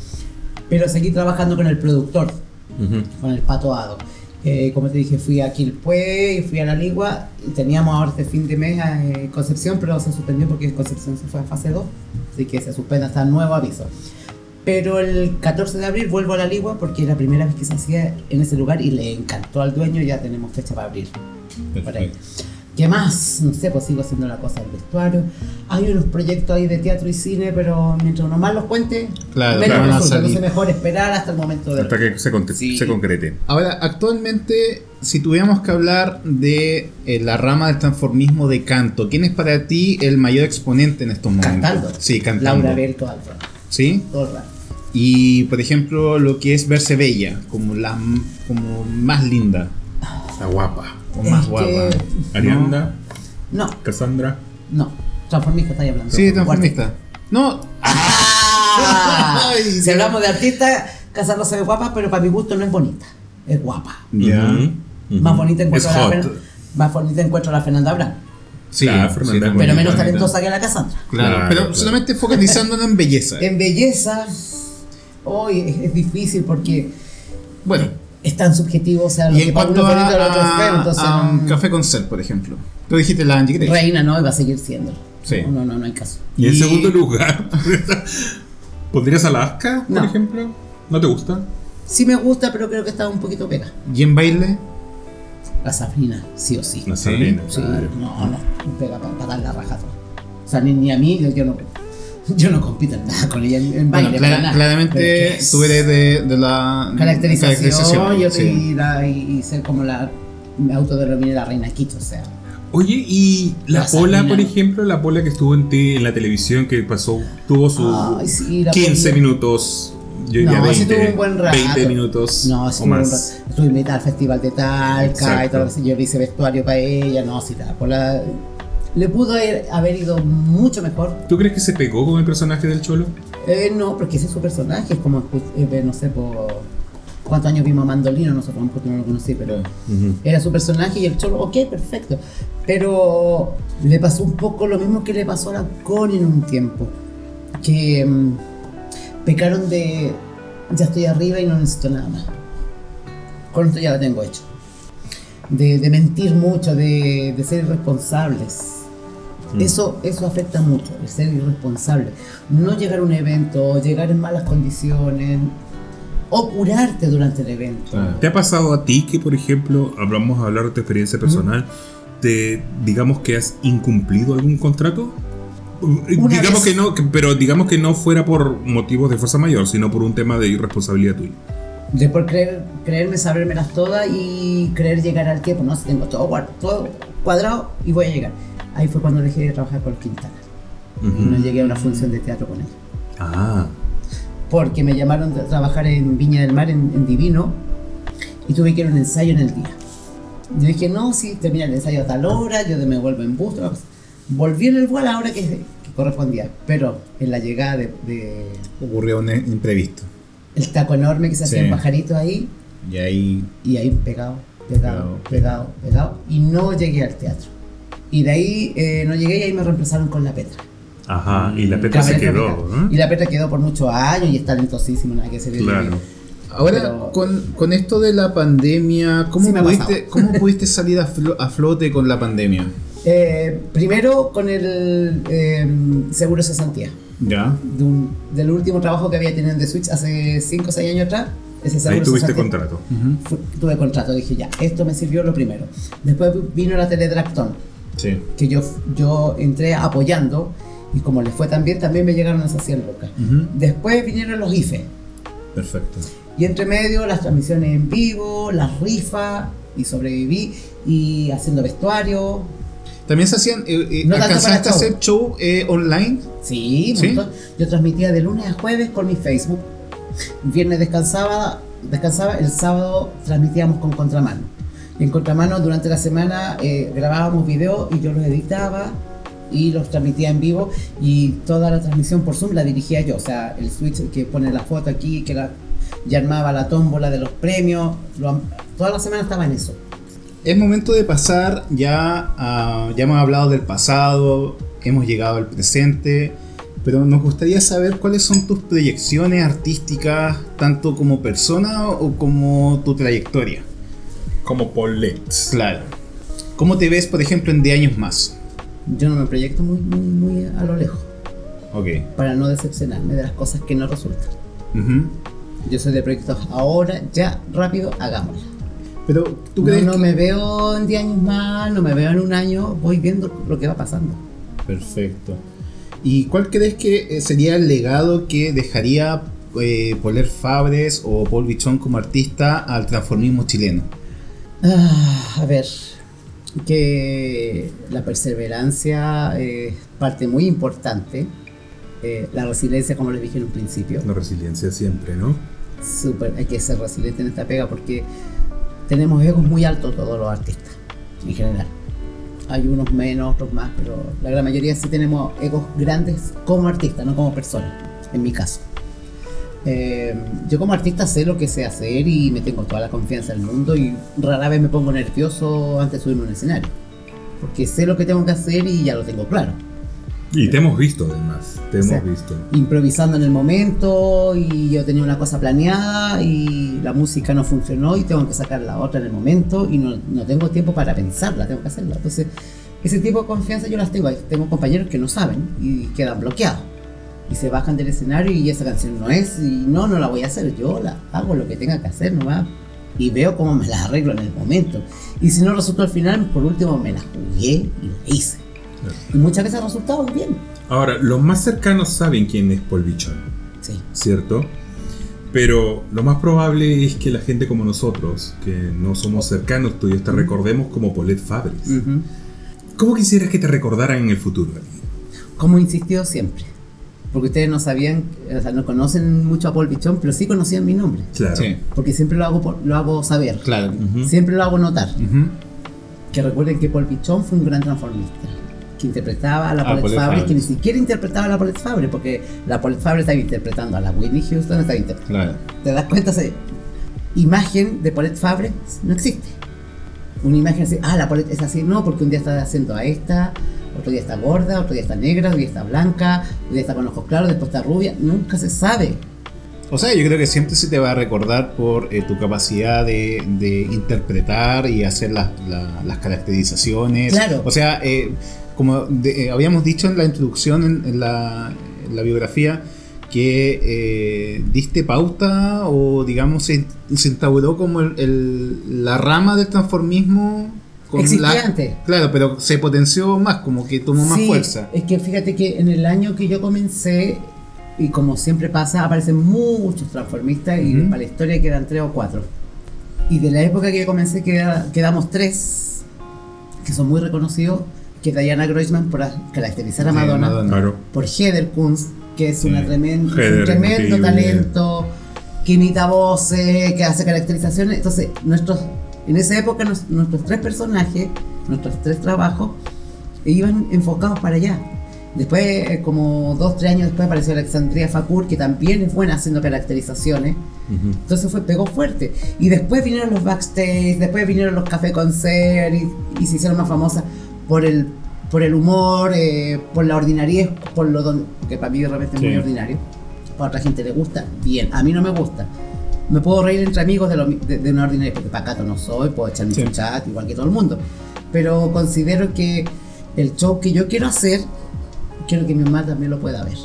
S2: pero seguí trabajando con el productor,
S3: Ujú.
S2: con el Pato Ado. Eh, como te dije, fui a Quilpué y fui a La Ligua. Y teníamos ahora este fin de mes a eh, Concepción, pero se suspendió porque Concepción se fue a fase 2. Así que se suspende hasta nuevo aviso. Pero el 14 de abril vuelvo a La Ligua porque es la primera vez que se hacía en ese lugar y le encantó al dueño. Ya tenemos fecha para abrir. Por ahí. ¿Qué más? No sé, pues sigo haciendo la cosa del vestuario. Hay unos proyectos ahí de teatro y cine, pero mientras uno más los cuente,
S1: Claro,
S2: menos
S1: a
S2: resulta.
S1: salir.
S2: Entonces mejor esperar hasta el momento de...
S3: Hasta que se, con-
S2: Sí.
S3: se concrete.
S1: Ahora, actualmente, si tuviéramos que hablar de eh, la rama del transformismo de canto, ¿quién es para ti el mayor exponente en estos momentos?
S2: Cantando.
S1: Sí, cantando.
S2: Laura Bell todo el rato.
S1: ¿Sí?
S2: Todo el rato.
S1: Y, por ejemplo, lo que es verse bella, como la como más linda
S3: Está guapa.
S1: O más
S2: Es
S1: guapa.
S2: que-
S3: Arianda,
S2: No,
S3: Cassandra.
S2: no. Transformista estáis hablando.
S1: Sí, transformista. No,
S2: Ah,
S1: Ay,
S2: si hablamos de artista, Casarlo se ve guapa, pero para mi gusto no es bonita. Es guapa.
S1: ya.
S2: Más bonita encuentro a la más bonita encuentro a la Fernanda Abraham.
S1: Sí,
S3: Claro,
S1: sí,
S3: Fernanda.
S2: Pero
S3: bonita,
S2: menos talentosa que la Cassandra.
S1: Claro,
S3: Claro,
S1: pero
S3: claro.
S1: solamente focalizándonos en belleza.
S2: En belleza, hoy es, es difícil porque
S1: bueno,
S2: es tan subjetivo. O sea, lo
S1: y
S2: que
S1: en
S2: para
S1: cuanto a,
S2: otro feo. Entonces,
S1: a un
S2: no-
S1: café con sed, por ejemplo. Tú dijiste la Angie Grace.
S2: reina no, y va a seguir siendo.
S1: Sí.
S2: No, no, no, no hay caso.
S3: Y en segundo lugar, ¿pondrías Alaska, por
S2: No.
S3: ejemplo? ¿No te gusta?
S2: Sí me gusta, pero creo que está un poquito pega.
S1: Y en baile,
S2: La Sabrina, sí o sí.
S3: No
S1: Sí,
S3: Sabrina,
S2: Sí,
S3: claro.
S2: no, no, me pega para, dar la raja. O sea, ni, ni a mí, yo no, yo no compito en nada con ella en, en
S1: bueno,
S2: baile.
S1: clara-
S2: para nada.
S1: claramente tú eres de, de la
S2: Caracterización, yo
S1: sí.
S2: y, la- y- y ser como la. Me autodenominé la reina Quito, o sea.
S3: Oye, y la
S2: La
S3: Pola, por ejemplo, la Pola que estuvo en, ti- en la televisión, que pasó, tuvo su
S2: Ay, sí, la
S3: 15
S2: Pola.
S3: minutos, yo
S2: No,
S3: diría
S2: sí
S3: 20,
S2: tuvo un buen rato.
S3: 20 minutos
S2: No, sí,
S3: o más.
S2: Estuve invitada al festival de Talca y
S3: Exacto.
S2: todo eso. Yo le hice vestuario para ella. No, sí, la Pola. Le pudo haber, haber ido mucho mejor.
S3: ¿Tú crees que se pegó con el personaje del Cholo?
S2: Eh, no, porque ese es su personaje. Es como, eh, no sé, por. ¿Cuántos años vimos a Mandolino? Nosotros porque no lo conocí, pero. Era su personaje y el cholo, ok, perfecto. Pero le pasó un poco lo mismo que le pasó a la Connie en un tiempo. Que mm, pecaron de ya estoy arriba y no necesito nada más. Con esto ya lo tengo hecho. De, de mentir mucho, de, de ser irresponsables. Eso, eso afecta mucho, el ser irresponsable. No llegar a un evento, llegar en malas condiciones, o curarte durante el evento.
S3: ¿Te ha pasado a ti que, por ejemplo, hablamos a hablar de tu experiencia personal, te, digamos que has incumplido algún contrato?
S2: Una
S3: digamos
S2: vez.
S3: que no, que- pero digamos que no fuera por motivos de fuerza mayor, sino por un tema de irresponsabilidad tuya.
S2: De por creer, creerme sabérmelas todas y creer llegar al tiempo, no, si tengo todo, todo cuadrado y voy a llegar. Ahí fue cuando dejé de trabajar con Quintana. Y no llegué a una función de teatro con ellos.
S3: Ah,
S2: Porque me llamaron a trabajar en Viña del Mar, en, en Divino, y tuve que ir a un ensayo en el día. Yo dije, no, si termina el ensayo a tal hora, yo me vuelvo en bus. Volví en el vuelo a la hora que, que correspondía, pero en la llegada de, de
S1: ocurrió un imprevisto.
S2: el taco enorme que se hacía
S1: Sí.
S2: en pajarito ahí,
S1: Y ahí,
S2: y ahí pegado, pegado, pegado, pegado, y no llegué al teatro. Y de ahí eh, no llegué y ahí me reemplazaron con la Petra.
S3: ajá, y la Petra se quedó. ¿no?
S2: Y la Petra quedó por muchos años y es talentosísimo, nada que se
S3: Claro.
S1: Ahora,
S2: Pero-
S1: con, con esto de la pandemia, ¿cómo,
S2: Sí
S1: pudiste. ¿cómo pudiste salir a, flo- a flote con la pandemia?
S2: Eh, primero con el eh, seguro de cesantía.
S1: Ya.
S2: De un- del último trabajo que había tenido en The Switch hace 5 o 6 años atrás. Ese seguro
S3: Ahí tuviste
S2: cesantía-
S3: contrato.
S2: Tuve contrato, dije ya, esto me sirvió lo primero. Después vino la Teledracton,
S1: Sí.
S2: que yo, yo entré apoyando y como les fue tan bien, también me llegaron esas 100 lucas.
S1: Ujú.
S2: Después vinieron los IFE
S1: Perfecto.
S2: y entre medio las transmisiones en vivo, las rifas y sobreviví y haciendo vestuario.
S1: También se hacían. eh, eh,
S2: No
S1: ¿Alcanzaste a hacer show eh, online?
S2: Sí,
S1: ¿Sí?
S2: Yo transmitía de lunes a jueves con mi Facebook. Viernes descansaba, descansaba, el sábado transmitíamos con Contramano. En Contramano durante la semana eh, grabábamos videos y yo los editaba y los transmitía en vivo y toda la transmisión por Zoom la dirigía yo. O sea, el switch que pone la foto aquí, que la, ya armaba la tómbola de los premios, lo toda la semana estaba en eso.
S1: Es momento de pasar ya. Ya hemos hablado del pasado, hemos llegado al presente, pero nos gustaría saber cuáles son tus proyecciones artísticas, tanto como persona o como tu trayectoria.
S3: Como Paulette.
S1: Claro. ¿Cómo te ves, por ejemplo, en 10 años más?
S2: Yo no me proyecto muy, muy, muy a lo lejos
S1: Ok.
S2: para no decepcionarme de las cosas que no resultan.
S1: Ujú.
S2: Yo soy de proyectos ahora, ya, rápido, hagámoslo.
S1: Pero tú
S2: No,
S1: crees
S2: no
S1: que-
S2: me veo en 10 años más, no me veo en un año, voy viendo lo que va pasando.
S1: Perfecto. ¿Y cuál crees que eh, sería el legado que dejaría eh, Poler Fabres o Paul Bichon como artista al transformismo chileno?
S2: Ah, a ver, que la perseverancia es parte muy importante. Eh, la resiliencia, como les dije en un principio,
S3: La resiliencia siempre, ¿no?
S2: súper, hay que ser resiliente en esta pega porque tenemos egos muy altos todos los artistas, en general. Hay unos menos, otros más, pero la gran mayoría sí tenemos egos grandes como artistas, no como personas, en mi caso. Eh, yo como artista sé lo que sé hacer y me tengo toda la confianza del mundo y rara vez me pongo nervioso antes de subirme a un escenario. Porque sé lo que tengo que hacer y ya lo tengo claro.
S3: Y te hemos visto además, te hemos
S2: Sí.
S3: visto.
S2: improvisando en el momento y yo tenía una cosa planeada y la música no funcionó y tengo que sacar la otra en el momento y no, no tengo tiempo para pensarla, tengo que hacerla. Entonces, ese tipo de confianza yo las tengo. Tengo compañeros que no saben y quedan bloqueados. Y se bajan del escenario y esa canción no es y no, no la voy a hacer. Yo la hago lo que tenga que hacer nomás y veo cómo me la arreglo en el momento. Y si no resultó al final, por último me la jugué y la hice. Y muchas veces ha resultado bien.
S3: Ahora, los más cercanos saben quién es Paul Bichon,
S2: Sí.
S3: ¿cierto? Pero lo más probable es que la gente como nosotros, que no somos cercanos tuyos, te recordemos como Paulette Fabres.
S2: Ujú.
S3: ¿Cómo quisieras que te recordaran en el futuro?
S2: como he insistido siempre. Porque ustedes no sabían, o sea, no conocen mucho a Paul Bichón, pero sí conocían mi nombre.
S3: Claro.
S1: Sí.
S2: Porque siempre lo hago, lo hago saber.
S1: Claro.
S3: Ujú.
S2: Siempre lo hago notar.
S1: Ujú.
S2: Que recuerden que Paul Bichón fue un gran transformista. Que interpretaba a la
S1: Ah,
S2: Paulette
S1: Paulette
S2: Fabre, que
S1: Fabre.
S2: ni siquiera interpretaba a la Paulette Fabre, porque la Paulette Fabre estaba interpretando a la Whitney Houston, estaba interpretando.
S1: Claro.
S2: ¿Te das cuenta? Esa imagen de Paulette Fabre no existe. Una imagen así, ah, la Paulette es así, no, porque un día está haciendo a esta, otro día está gorda, otro día está negra, otro día está blanca, otro día está con ojos claros, después está rubia, nunca se sabe.
S1: O sea, yo creo que siempre se te va a recordar por eh, tu capacidad de, de interpretar y hacer las, la- las caracterizaciones.
S2: Claro.
S1: O sea, eh, como de- eh, habíamos dicho en la introducción, en, en la, en la biografía, que eh, diste pauta o digamos se, se instauró como el- el- la rama del transformismo.
S2: Existía
S1: la-
S2: antes.
S1: Claro, pero se potenció más, como que tomó más
S2: Sí,
S1: fuerza.
S2: Es que fíjate que en el año que yo comencé, y como siempre pasa, aparecen muchos transformistas y
S1: Ujú.
S2: para la historia quedan tres o cuatro. Y de la época que yo comencé queda- quedamos tres, que son muy reconocidos, que Diana Groisman por caracterizar a
S1: Sí,
S2: Madonna,
S1: Madonna.
S3: Claro.
S2: por Heather Kunz, que es una
S1: Sí.
S2: tremenda,
S3: Heather,
S2: un tremendo talento, que imita voces, que hace caracterizaciones. Entonces, nuestros, en esa época nos- nuestros tres personajes, nuestros tres trabajos, iban enfocados para allá. Después, eh, como dos, tres años después, apareció Alexandria Fakur, que también es buena haciendo caracterizaciones.
S3: Ujú.
S2: Entonces fue, pegó fuerte. Y después vinieron los backstage, después vinieron los café concert y, y se hicieron más famosas por el, por el humor, eh, por la ordinariez, por lo don- que para mí de repente es
S1: Sí.
S2: muy ordinario. Para otra gente le gusta, bien. A mí no me gusta. Me puedo reír entre amigos de, lo, de, de una ordinaria, porque pacato no soy, puedo echar mi
S1: Sí.
S2: chat igual que todo el mundo. Pero considero que el show que yo quiero hacer, quiero que mi mamá también lo pueda ver.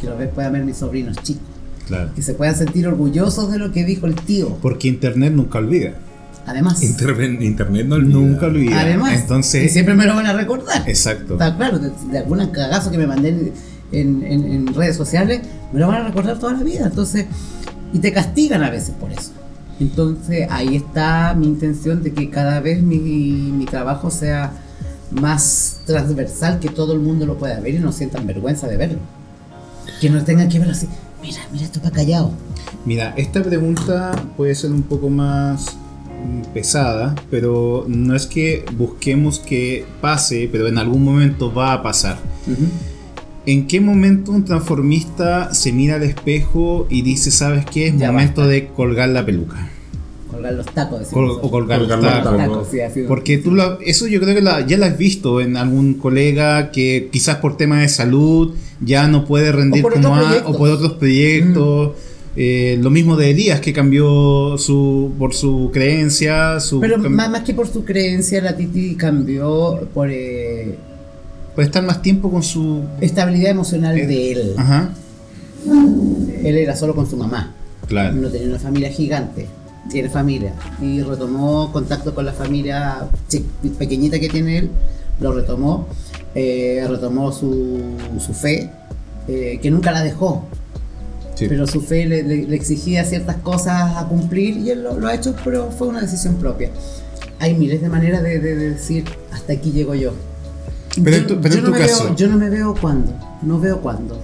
S2: Quiero ver, pueda ver mis sobrinos chicos.
S1: Claro.
S2: Que se puedan sentir orgullosos de lo que dijo el tío.
S1: Porque Internet nunca olvida.
S2: Además,
S3: Interven- Internet no olvida.
S1: Nunca olvida.
S2: además, y
S1: Entonces,
S2: siempre me lo van a recordar.
S1: exacto.
S2: Está claro, de, de algún cagazo que me mandé en- en- en redes sociales, me lo van a recordar toda la vida. Entonces, y te castigan a veces por eso. Entonces, ahí está mi intención de que cada vez mi, mi trabajo sea más transversal, que todo el mundo lo pueda ver y no sientan vergüenza de verlo. Que no tengan que verlo así, mira, mira, esto está callado.
S1: Mira, esta pregunta puede ser un poco más mm, pesada, pero no es que busquemos que pase, pero en algún momento va a pasar. ¿En qué momento un transformista se mira al espejo y dice, ¿sabes qué? Es
S2: Ya
S1: momento de colgar la peluca?
S2: Colgar los tacos,
S1: Col- o colgar los
S3: Colgar los
S1: tacos.
S3: tacos.
S2: Tacos, sí, así.
S1: Porque tú lo- eso yo creo que la- ya lo has visto en algún colega que quizás por tema de salud ya no puede rendir
S2: O por
S1: como
S2: otros
S1: a-
S2: proyectos.
S1: o por otros proyectos. Eh, lo mismo de Elías que cambió su por su creencia, su
S2: Pero más, más que por su creencia, la Titi cambió por eh,
S1: por estar más tiempo con su
S2: estabilidad emocional
S1: Eh,
S2: de él.
S1: Ajá,
S2: Él era solo con su mamá.
S1: claro.
S2: No tenía una familia gigante. Tiene familia. Y retomó contacto con la familia pequeñita que tiene él. Lo retomó. eh, retomó su, su fe. eh, que nunca la dejó.
S1: Sí.
S2: Pero su fe le, le- le exigía ciertas cosas a cumplir y él lo, lo ha hecho, pero fue una decisión propia. Hay miles de maneras de, de- de decir hasta aquí llego yo.
S1: Pero
S2: yo,
S1: tu- pero
S2: yo
S1: en
S2: no
S1: tu caso-
S2: Veo, yo no me veo cuándo. No veo cuándo.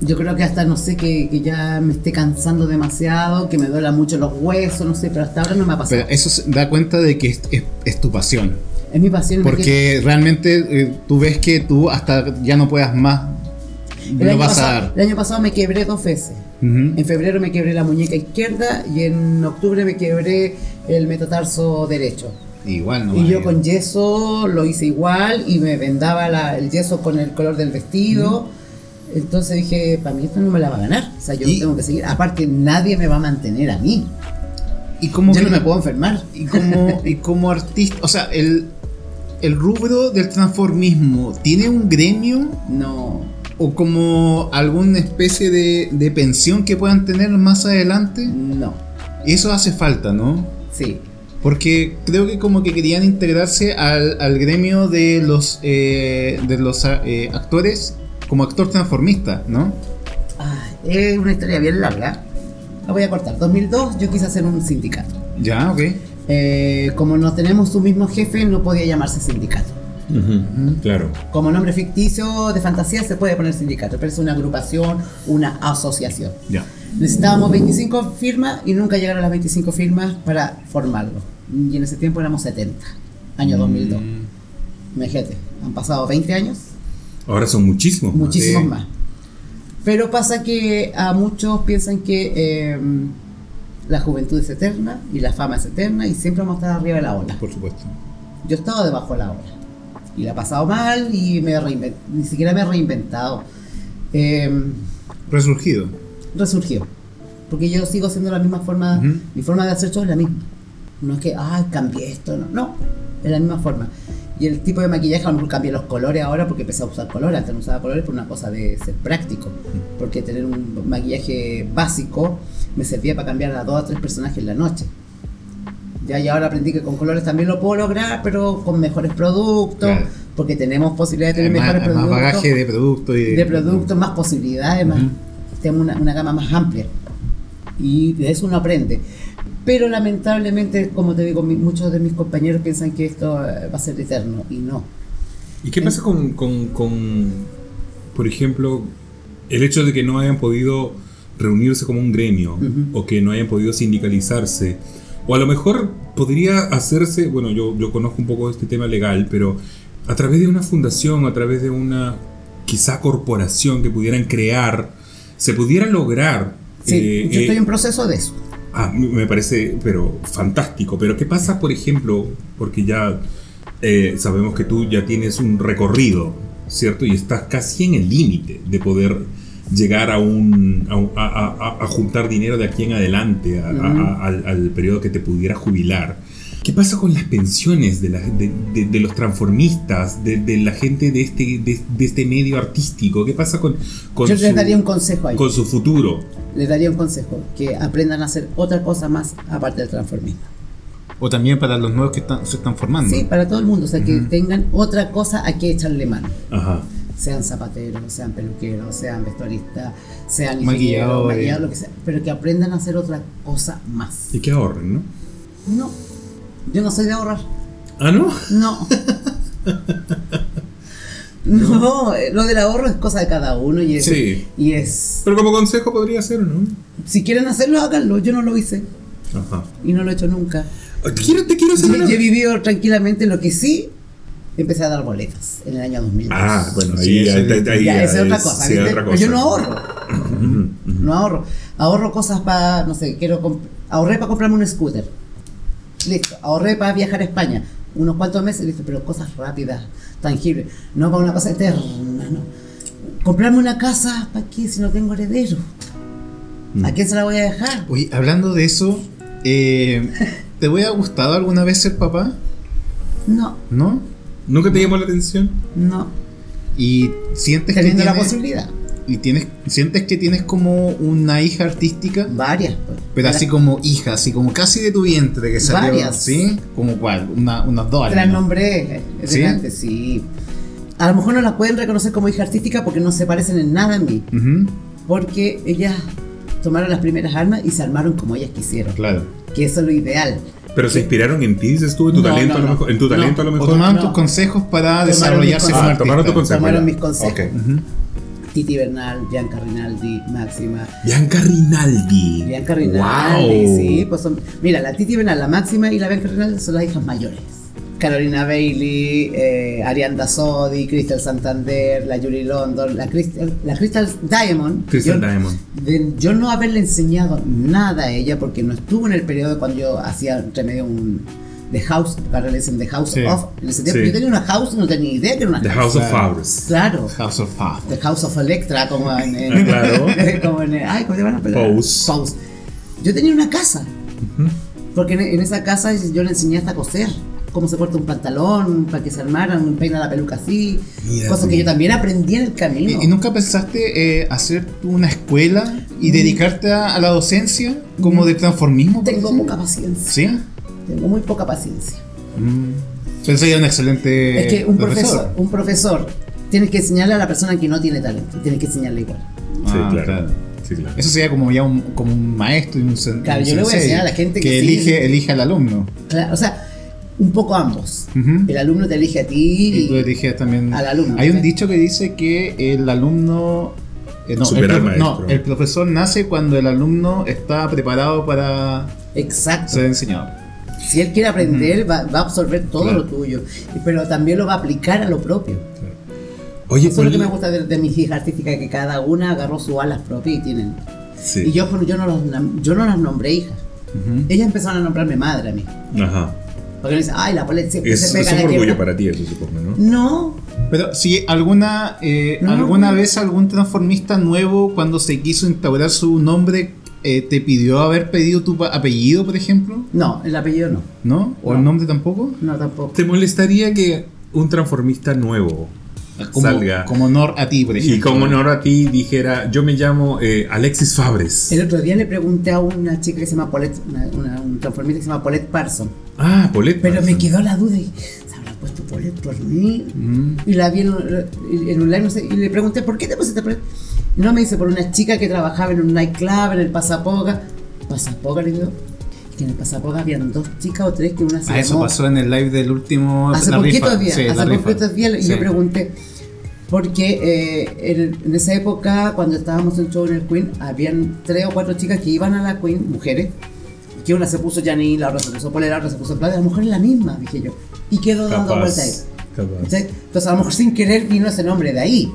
S2: Yo creo que hasta no sé que, que ya me esté cansando demasiado, que me duela mucho los huesos, no sé, pero hasta ahora no me ha pasado.
S1: Pero eso da cuenta de que es, es- es tu pasión.
S2: es mi pasión.
S1: Porque realmente eh, tú ves que tú hasta ya no puedas más.
S2: el,
S1: Lo
S2: año
S1: vas a
S2: pasado,
S1: dar.
S2: el año pasado me quebré dos veces.
S1: Ujú.
S2: En febrero me quebré la muñeca izquierda y en octubre me quebré el metatarso derecho.
S1: Igual, ¿no?
S2: Y yo con yeso lo hice igual y me vendaba la- el yeso con el color del vestido. Entonces dije, para mí esto no me la va a ganar. O sea, yo
S1: Y-
S2: no tengo que seguir. Aparte, nadie me va a mantener a mí.
S1: Y como
S2: Yo
S1: que-
S2: no me puedo enfermar.
S1: Y como, y como artista, o sea, el, el rubro del transformismo, ¿tiene un gremio
S2: No.
S1: o como alguna especie de, de pensión que puedan tener más adelante?
S2: No.
S1: Eso hace falta, ¿no?
S2: Sí.
S1: Porque creo que como que querían integrarse al, al gremio de los, eh, de los eh, actores como actor transformista, ¿no?
S2: Ay, es una historia bien larga. La voy a cortar. 2002 yo quise hacer un sindicato.
S1: Ya, ok.
S2: Eh, como no tenemos su mismo jefe, no podía llamarse sindicato.
S3: Ujú, Claro.
S2: Como nombre ficticio de fantasía se puede poner sindicato, pero es una agrupación, una asociación.
S1: Ya.
S2: Necesitábamos 25 firmas y nunca llegaron las 25 firmas para formarlo. Y en ese tiempo éramos 70, año 2002. Imagínate, han pasado 20 años,
S3: Ahora son muchísimos. más.
S2: muchísimos
S1: sí.
S2: más. Pero pasa que a muchos piensan que eh, la juventud es eterna y la fama es eterna y siempre vamos a estar arriba de la ola.
S1: Por supuesto.
S2: Yo he estado debajo de la ola y la he pasado mal y me ni siquiera me he reinventado. Eh,
S1: Resurgido.
S2: resurgió. Porque yo sigo haciendo la misma forma,
S1: Ujú.
S2: mi forma de hacer show es la misma. No es que, ay, cambié esto, no, no, es la misma forma. Y el tipo de maquillaje, a lo mejor cambié los colores ahora porque empecé a usar colores, antes no usaba colores por una cosa de ser práctico. Porque tener un maquillaje básico me servía para cambiar a dos o tres personajes en la noche. Ya, y ahora aprendí que con colores también lo puedo lograr, pero con mejores productos,
S1: Claro.
S2: porque tenemos posibilidad de tener
S1: más,
S2: mejores
S1: hay más
S2: productos
S1: bagaje de producto y
S2: de productos, más posibilidades, más,
S1: Ujú.
S2: tenemos una, una gama más amplia. Y de eso uno aprende. Pero lamentablemente, como te digo, muchos de mis compañeros piensan que esto eh, va a ser eterno y no.
S3: ¿Y qué pasa con, con, con, por ejemplo, el hecho de que no hayan podido reunirse como un gremio o que no hayan podido sindicalizarse? O a lo mejor podría hacerse, bueno, yo, yo conozco un poco este tema legal, pero a través de una fundación, a través de una quizá corporación que pudieran crear, se pudiera lograr.
S2: Sí,
S3: eh,
S2: yo
S3: eh,
S2: estoy en proceso de eso.
S3: Ah, me parece, pero fantástico. Pero ¿qué pasa, por ejemplo, porque ya eh, sabemos que tú ya tienes un recorrido, ¿cierto? Y estás casi en el límite de poder llegar a un a, a- a- a juntar dinero de aquí en adelante, a- a- a- al, al periodo que te pudiera jubilar. ¿Qué pasa con las pensiones de, la- de- de- de los transformistas, de, de la gente de este, de, de este medio artístico? ¿Qué pasa con, con,
S2: Yo
S3: su,
S2: les daría un consejo ahí.
S3: con su futuro?
S2: Les daría un consejo, que aprendan a hacer otra cosa más aparte del transformismo.
S1: O también para los nuevos que están- se están formando.
S2: Sí, para todo el mundo, o sea, que tengan otra cosa a que echarle mano.
S3: Ajá.
S2: Sean zapateros, sean peluqueros, sean vestuaristas, sean
S1: Maquilladores.
S2: ingenieros, maquilladores, lo que sea, pero que aprendan a hacer otra cosa más.
S3: Y que ahorren, ¿no?
S2: No, yo no soy de ahorrar.
S3: Ah, ¿no?
S2: No. No, eh, lo del ahorro es cosa de cada uno y es,
S3: Sí.
S2: y es
S3: Pero como consejo podría ser, ¿no?
S2: si quieren hacerlo, háganlo. Yo no lo hice
S3: Ajá.
S2: y no lo he hecho nunca.
S3: Quiero, te quiero hacer
S2: Yo, yo he vivido tranquilamente lo que sí empecé a dar boletas en el año 2002.
S3: Ah, bueno, ahí,
S1: Sí,
S3: ahí-
S1: es-
S3: ahí
S2: ya, esa es otra
S3: es-
S2: cosa.
S3: sí,
S2: ¿viste?
S3: otra cosa.
S2: yo no ahorro. No ahorro. Ahorro cosas para, no sé, quiero ahorré para comprarme un scooter. Listo. Ahorré para viajar a España. Unos cuantos meses, listo, pero cosas rápidas, tangibles. No para una cosa eterna, no. Comprarme una casa, ¿para qué? Si no tengo heredero. ¿A quién se la voy a dejar?
S1: Oye, hablando de eso, eh, ¿te hubiera gustado alguna vez ser papá?
S2: No,
S1: ¿No?
S3: ¿Nunca te llamó la atención?
S2: no.
S1: Y sientes que
S2: Teniendo la
S1: tienes,
S2: posibilidad.
S1: Y tienes sientes que tienes como una hija artística,
S2: Varias, pues.
S1: pero así como hija, así como casi de tu vientre que salió,
S2: Varias.
S1: ¿sí? Como cuál, una, unas dos.
S2: las nombré. eh,
S1: ¿Sí?
S2: delante, sí. A lo mejor no las pueden reconocer como hija artística porque no se parecen en nada a mí.
S1: Ujú,
S2: Porque ellas tomaron las primeras armas y se armaron como ellas quisieron.
S1: claro.
S2: Que eso es lo ideal.
S3: Pero se inspiraron en ti, dices tú, en tu
S2: No,
S3: talento
S2: no,
S3: a lo
S2: no.
S3: mejor. En tu
S2: No.
S3: talento a lo
S1: O
S3: mejor.
S1: tomaron
S2: No.
S1: tus consejos para
S2: Tomaron
S1: desarrollarse como
S3: Ah,
S1: artista.
S3: tomaron tu consejo.
S2: Tomaron mis consejos.
S3: Ok.
S1: Ujú.
S2: Titi Bernal, Bianca Rinaldi, Máxima.
S3: Bianca Rinaldi.
S2: Bianca Rinaldi,
S3: Wow.
S2: sí, pues son. Mira, la Titi Bernal, la Máxima y la Bianca Rinaldi son las hijas mayores. Carolina Bailey, eh, Arianda Sodi, Crystal Santander, la Yuri London, la Crystal, la Crystal Diamond.
S3: Crystal
S2: Yo-
S3: Diamond.
S2: de yo no haberle enseñado nada a ella porque no estuvo en el periodo cuando yo hacía entre medio un The House, ahora le dicen The House
S1: Sí.
S2: of. En ese tiempo
S3: Sí.
S2: yo tenía una house y no tenía idea que era una
S3: The
S2: house.
S3: House of
S1: Claro.
S3: Favors.
S2: Claro.
S1: House of Fab.
S2: The House of Electra, como en. en-
S3: Claro.
S2: como en. Ay, ¿cómo se llama?
S3: Pose.
S2: Pose. Yo tenía una casa. Porque en, en esa casa yo le enseñé hasta a coser. Cómo se corta un pantalón, para que se armaran, peina la peluca así.
S3: Mira
S2: cosas
S3: tú.
S2: que yo también aprendí en el camino.
S1: ¿Y, y nunca pensaste eh, hacer tú una escuela y dedicarte a, a la docencia como de transformismo?
S2: Tengo poca paciencia.
S1: ¿Sí?
S2: Tengo muy poca paciencia.
S1: Mm. Entonces sería un excelente
S2: es que un profesor, un profesor tiene que enseñarle a la persona que no tiene talento, tiene que enseñarle igual.
S3: Sí,
S1: Ah,
S3: claro.
S1: claro.
S3: Sí, claro.
S1: Eso sería como ya un, como un maestro y un, sen-
S2: Claro,
S1: un
S2: yo le voy a enseñar a la gente que
S1: que
S2: sí.
S1: elige, elige al alumno.
S2: Claro, o sea, un poco ambos.
S1: Ujú.
S2: El alumno te elige a ti
S1: Y tú
S2: y,
S1: eliges también.
S2: al alumno,
S1: Hay un
S2: sí.
S1: dicho que dice que el alumno. eh, no, el
S3: al
S1: no, el profesor nace cuando el alumno está preparado para
S2: exacto.
S1: ser enseñado.
S2: Si él quiere aprender, va, va a absorber todo
S1: Claro.
S2: lo tuyo, pero también lo va a aplicar a lo propio.
S3: Oye,
S2: Eso es lo que me gusta de, de mis hijas artísticas, que cada una agarró sus alas propias y tienen.
S3: Sí.
S2: Y yo, yo, no los, yo no las nombré hijas.
S1: Ujú.
S2: Ellas empezaron a nombrarme madre a mí.
S3: Ajá.
S2: Porque me dicen, ay, la siempre
S3: Es,
S2: se
S3: es
S2: pega
S3: un
S2: la
S3: orgullo
S2: izquierda".
S3: para ti eso, supongo, ¿no?
S2: No,
S1: Pero si alguna eh,
S2: No,
S1: alguna
S2: no.
S1: vez algún transformista nuevo cuando se quiso instaurar su nombre eh, te pidió haber pedido tu apellido, por ejemplo,
S2: no, el apellido no.
S1: ¿no? ¿O
S2: No.
S1: el nombre tampoco?
S2: No, tampoco.
S3: ¿Te molestaría que un transformista nuevo
S1: Como,
S3: salga
S1: como honor a ti, por ejemplo.
S3: y como honor a ti dijera, yo me llamo eh, Alexis Fabres?
S2: El otro día le pregunté a una chica que se llama Paulette, una, una- un transformista que se llama Paulette Parson.
S3: Ah, Paulette.
S2: Pero me
S3: Parson.
S2: quedó la duda y ¿se habrá puesto Paulette por mí?
S1: Mm.
S2: Y la vi en, un- en un live no sé, y le pregunté, ¿por qué te pusiste Paulette? Y no me dice, por una chica que trabajaba en un nightclub, en el Pasapoga. Pasapoga, le digo. Que en el Pasapoga habían dos chicas o tres que una se
S1: Ah, eso
S2: llamó-
S1: pasó en el live del último.
S2: Hace
S1: la rifa.
S2: poquitos días,
S1: Sí, la
S2: hace poquitos días, y
S1: Sí.
S2: yo pregunté, porque eh, en, en esa época, cuando estábamos en show en el Queen, habían tres o cuatro chicas que iban a la Queen, mujeres, que una se puso Janine, la otra se puso Polera, la otra se puso Claudia, a lo mejor es la misma, dije yo, y quedó dando vuelta ahí. Entonces a lo mejor sin querer vino ese nombre de ahí.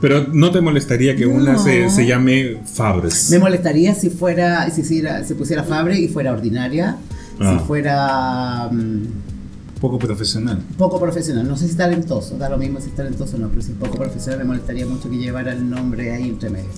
S3: Pero no te molestaría que una
S2: No.
S3: se, se llame Fabres.
S2: Me molestaría si fuera, si se, se pusiera Fabre y fuera ordinaria,
S3: Ah.
S2: si fuera... mm,
S1: Poco profesional.
S2: Poco profesional, no sé si talentoso, da lo mismo si es talentoso o no, pero si es poco profesional me molestaría mucho que llevara el nombre ahí entre medio.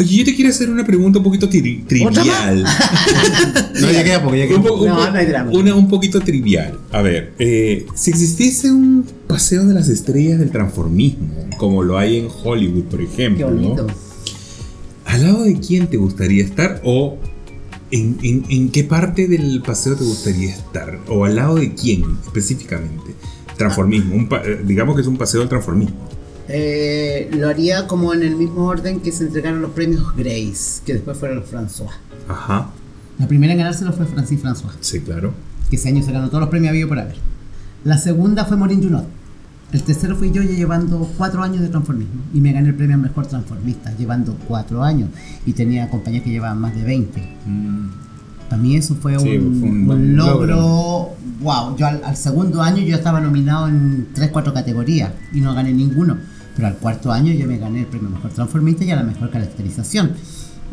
S3: Oye, yo te quiero hacer una pregunta un poquito tri- trivial.
S1: No, ya queda poco, ya queda
S3: Un, po-
S1: poco.
S3: un
S2: No, no
S3: una un poquito trivial. A ver, eh, si existiese un paseo de las estrellas del transformismo, como lo hay en Hollywood, por
S2: Qué
S3: ejemplo,
S2: bonito.
S3: ¿al lado de quién te gustaría estar? ¿O en, en- en qué parte del paseo te gustaría estar? ¿O al lado de quién específicamente? Transformismo, un digamos que es un paseo del transformismo.
S2: Eh, lo haría como en el mismo orden que se entregaron los premios Grace, que después fueron los François.
S3: Ajá,
S2: La primera en ganárselo fue Francis François,
S3: sí, claro.
S2: que ese año se ganó todos los premios habido por haber. La segunda fue Maureen Junot. El tercero fui yo ya llevando cuatro años de transformismo y me gané el premio al mejor transformista, llevando cuatro años y tenía compañías que llevaban más de 20. Para mí eso fue,
S1: Sí,
S2: un,
S1: fue un
S2: un
S1: logro.
S2: logro. Wow, yo al, al segundo año yo estaba nominado en 3, 4 categorías y no gané ninguno. Pero al cuarto año yo me gané el premio Mejor Transformista y a la Mejor Caracterización.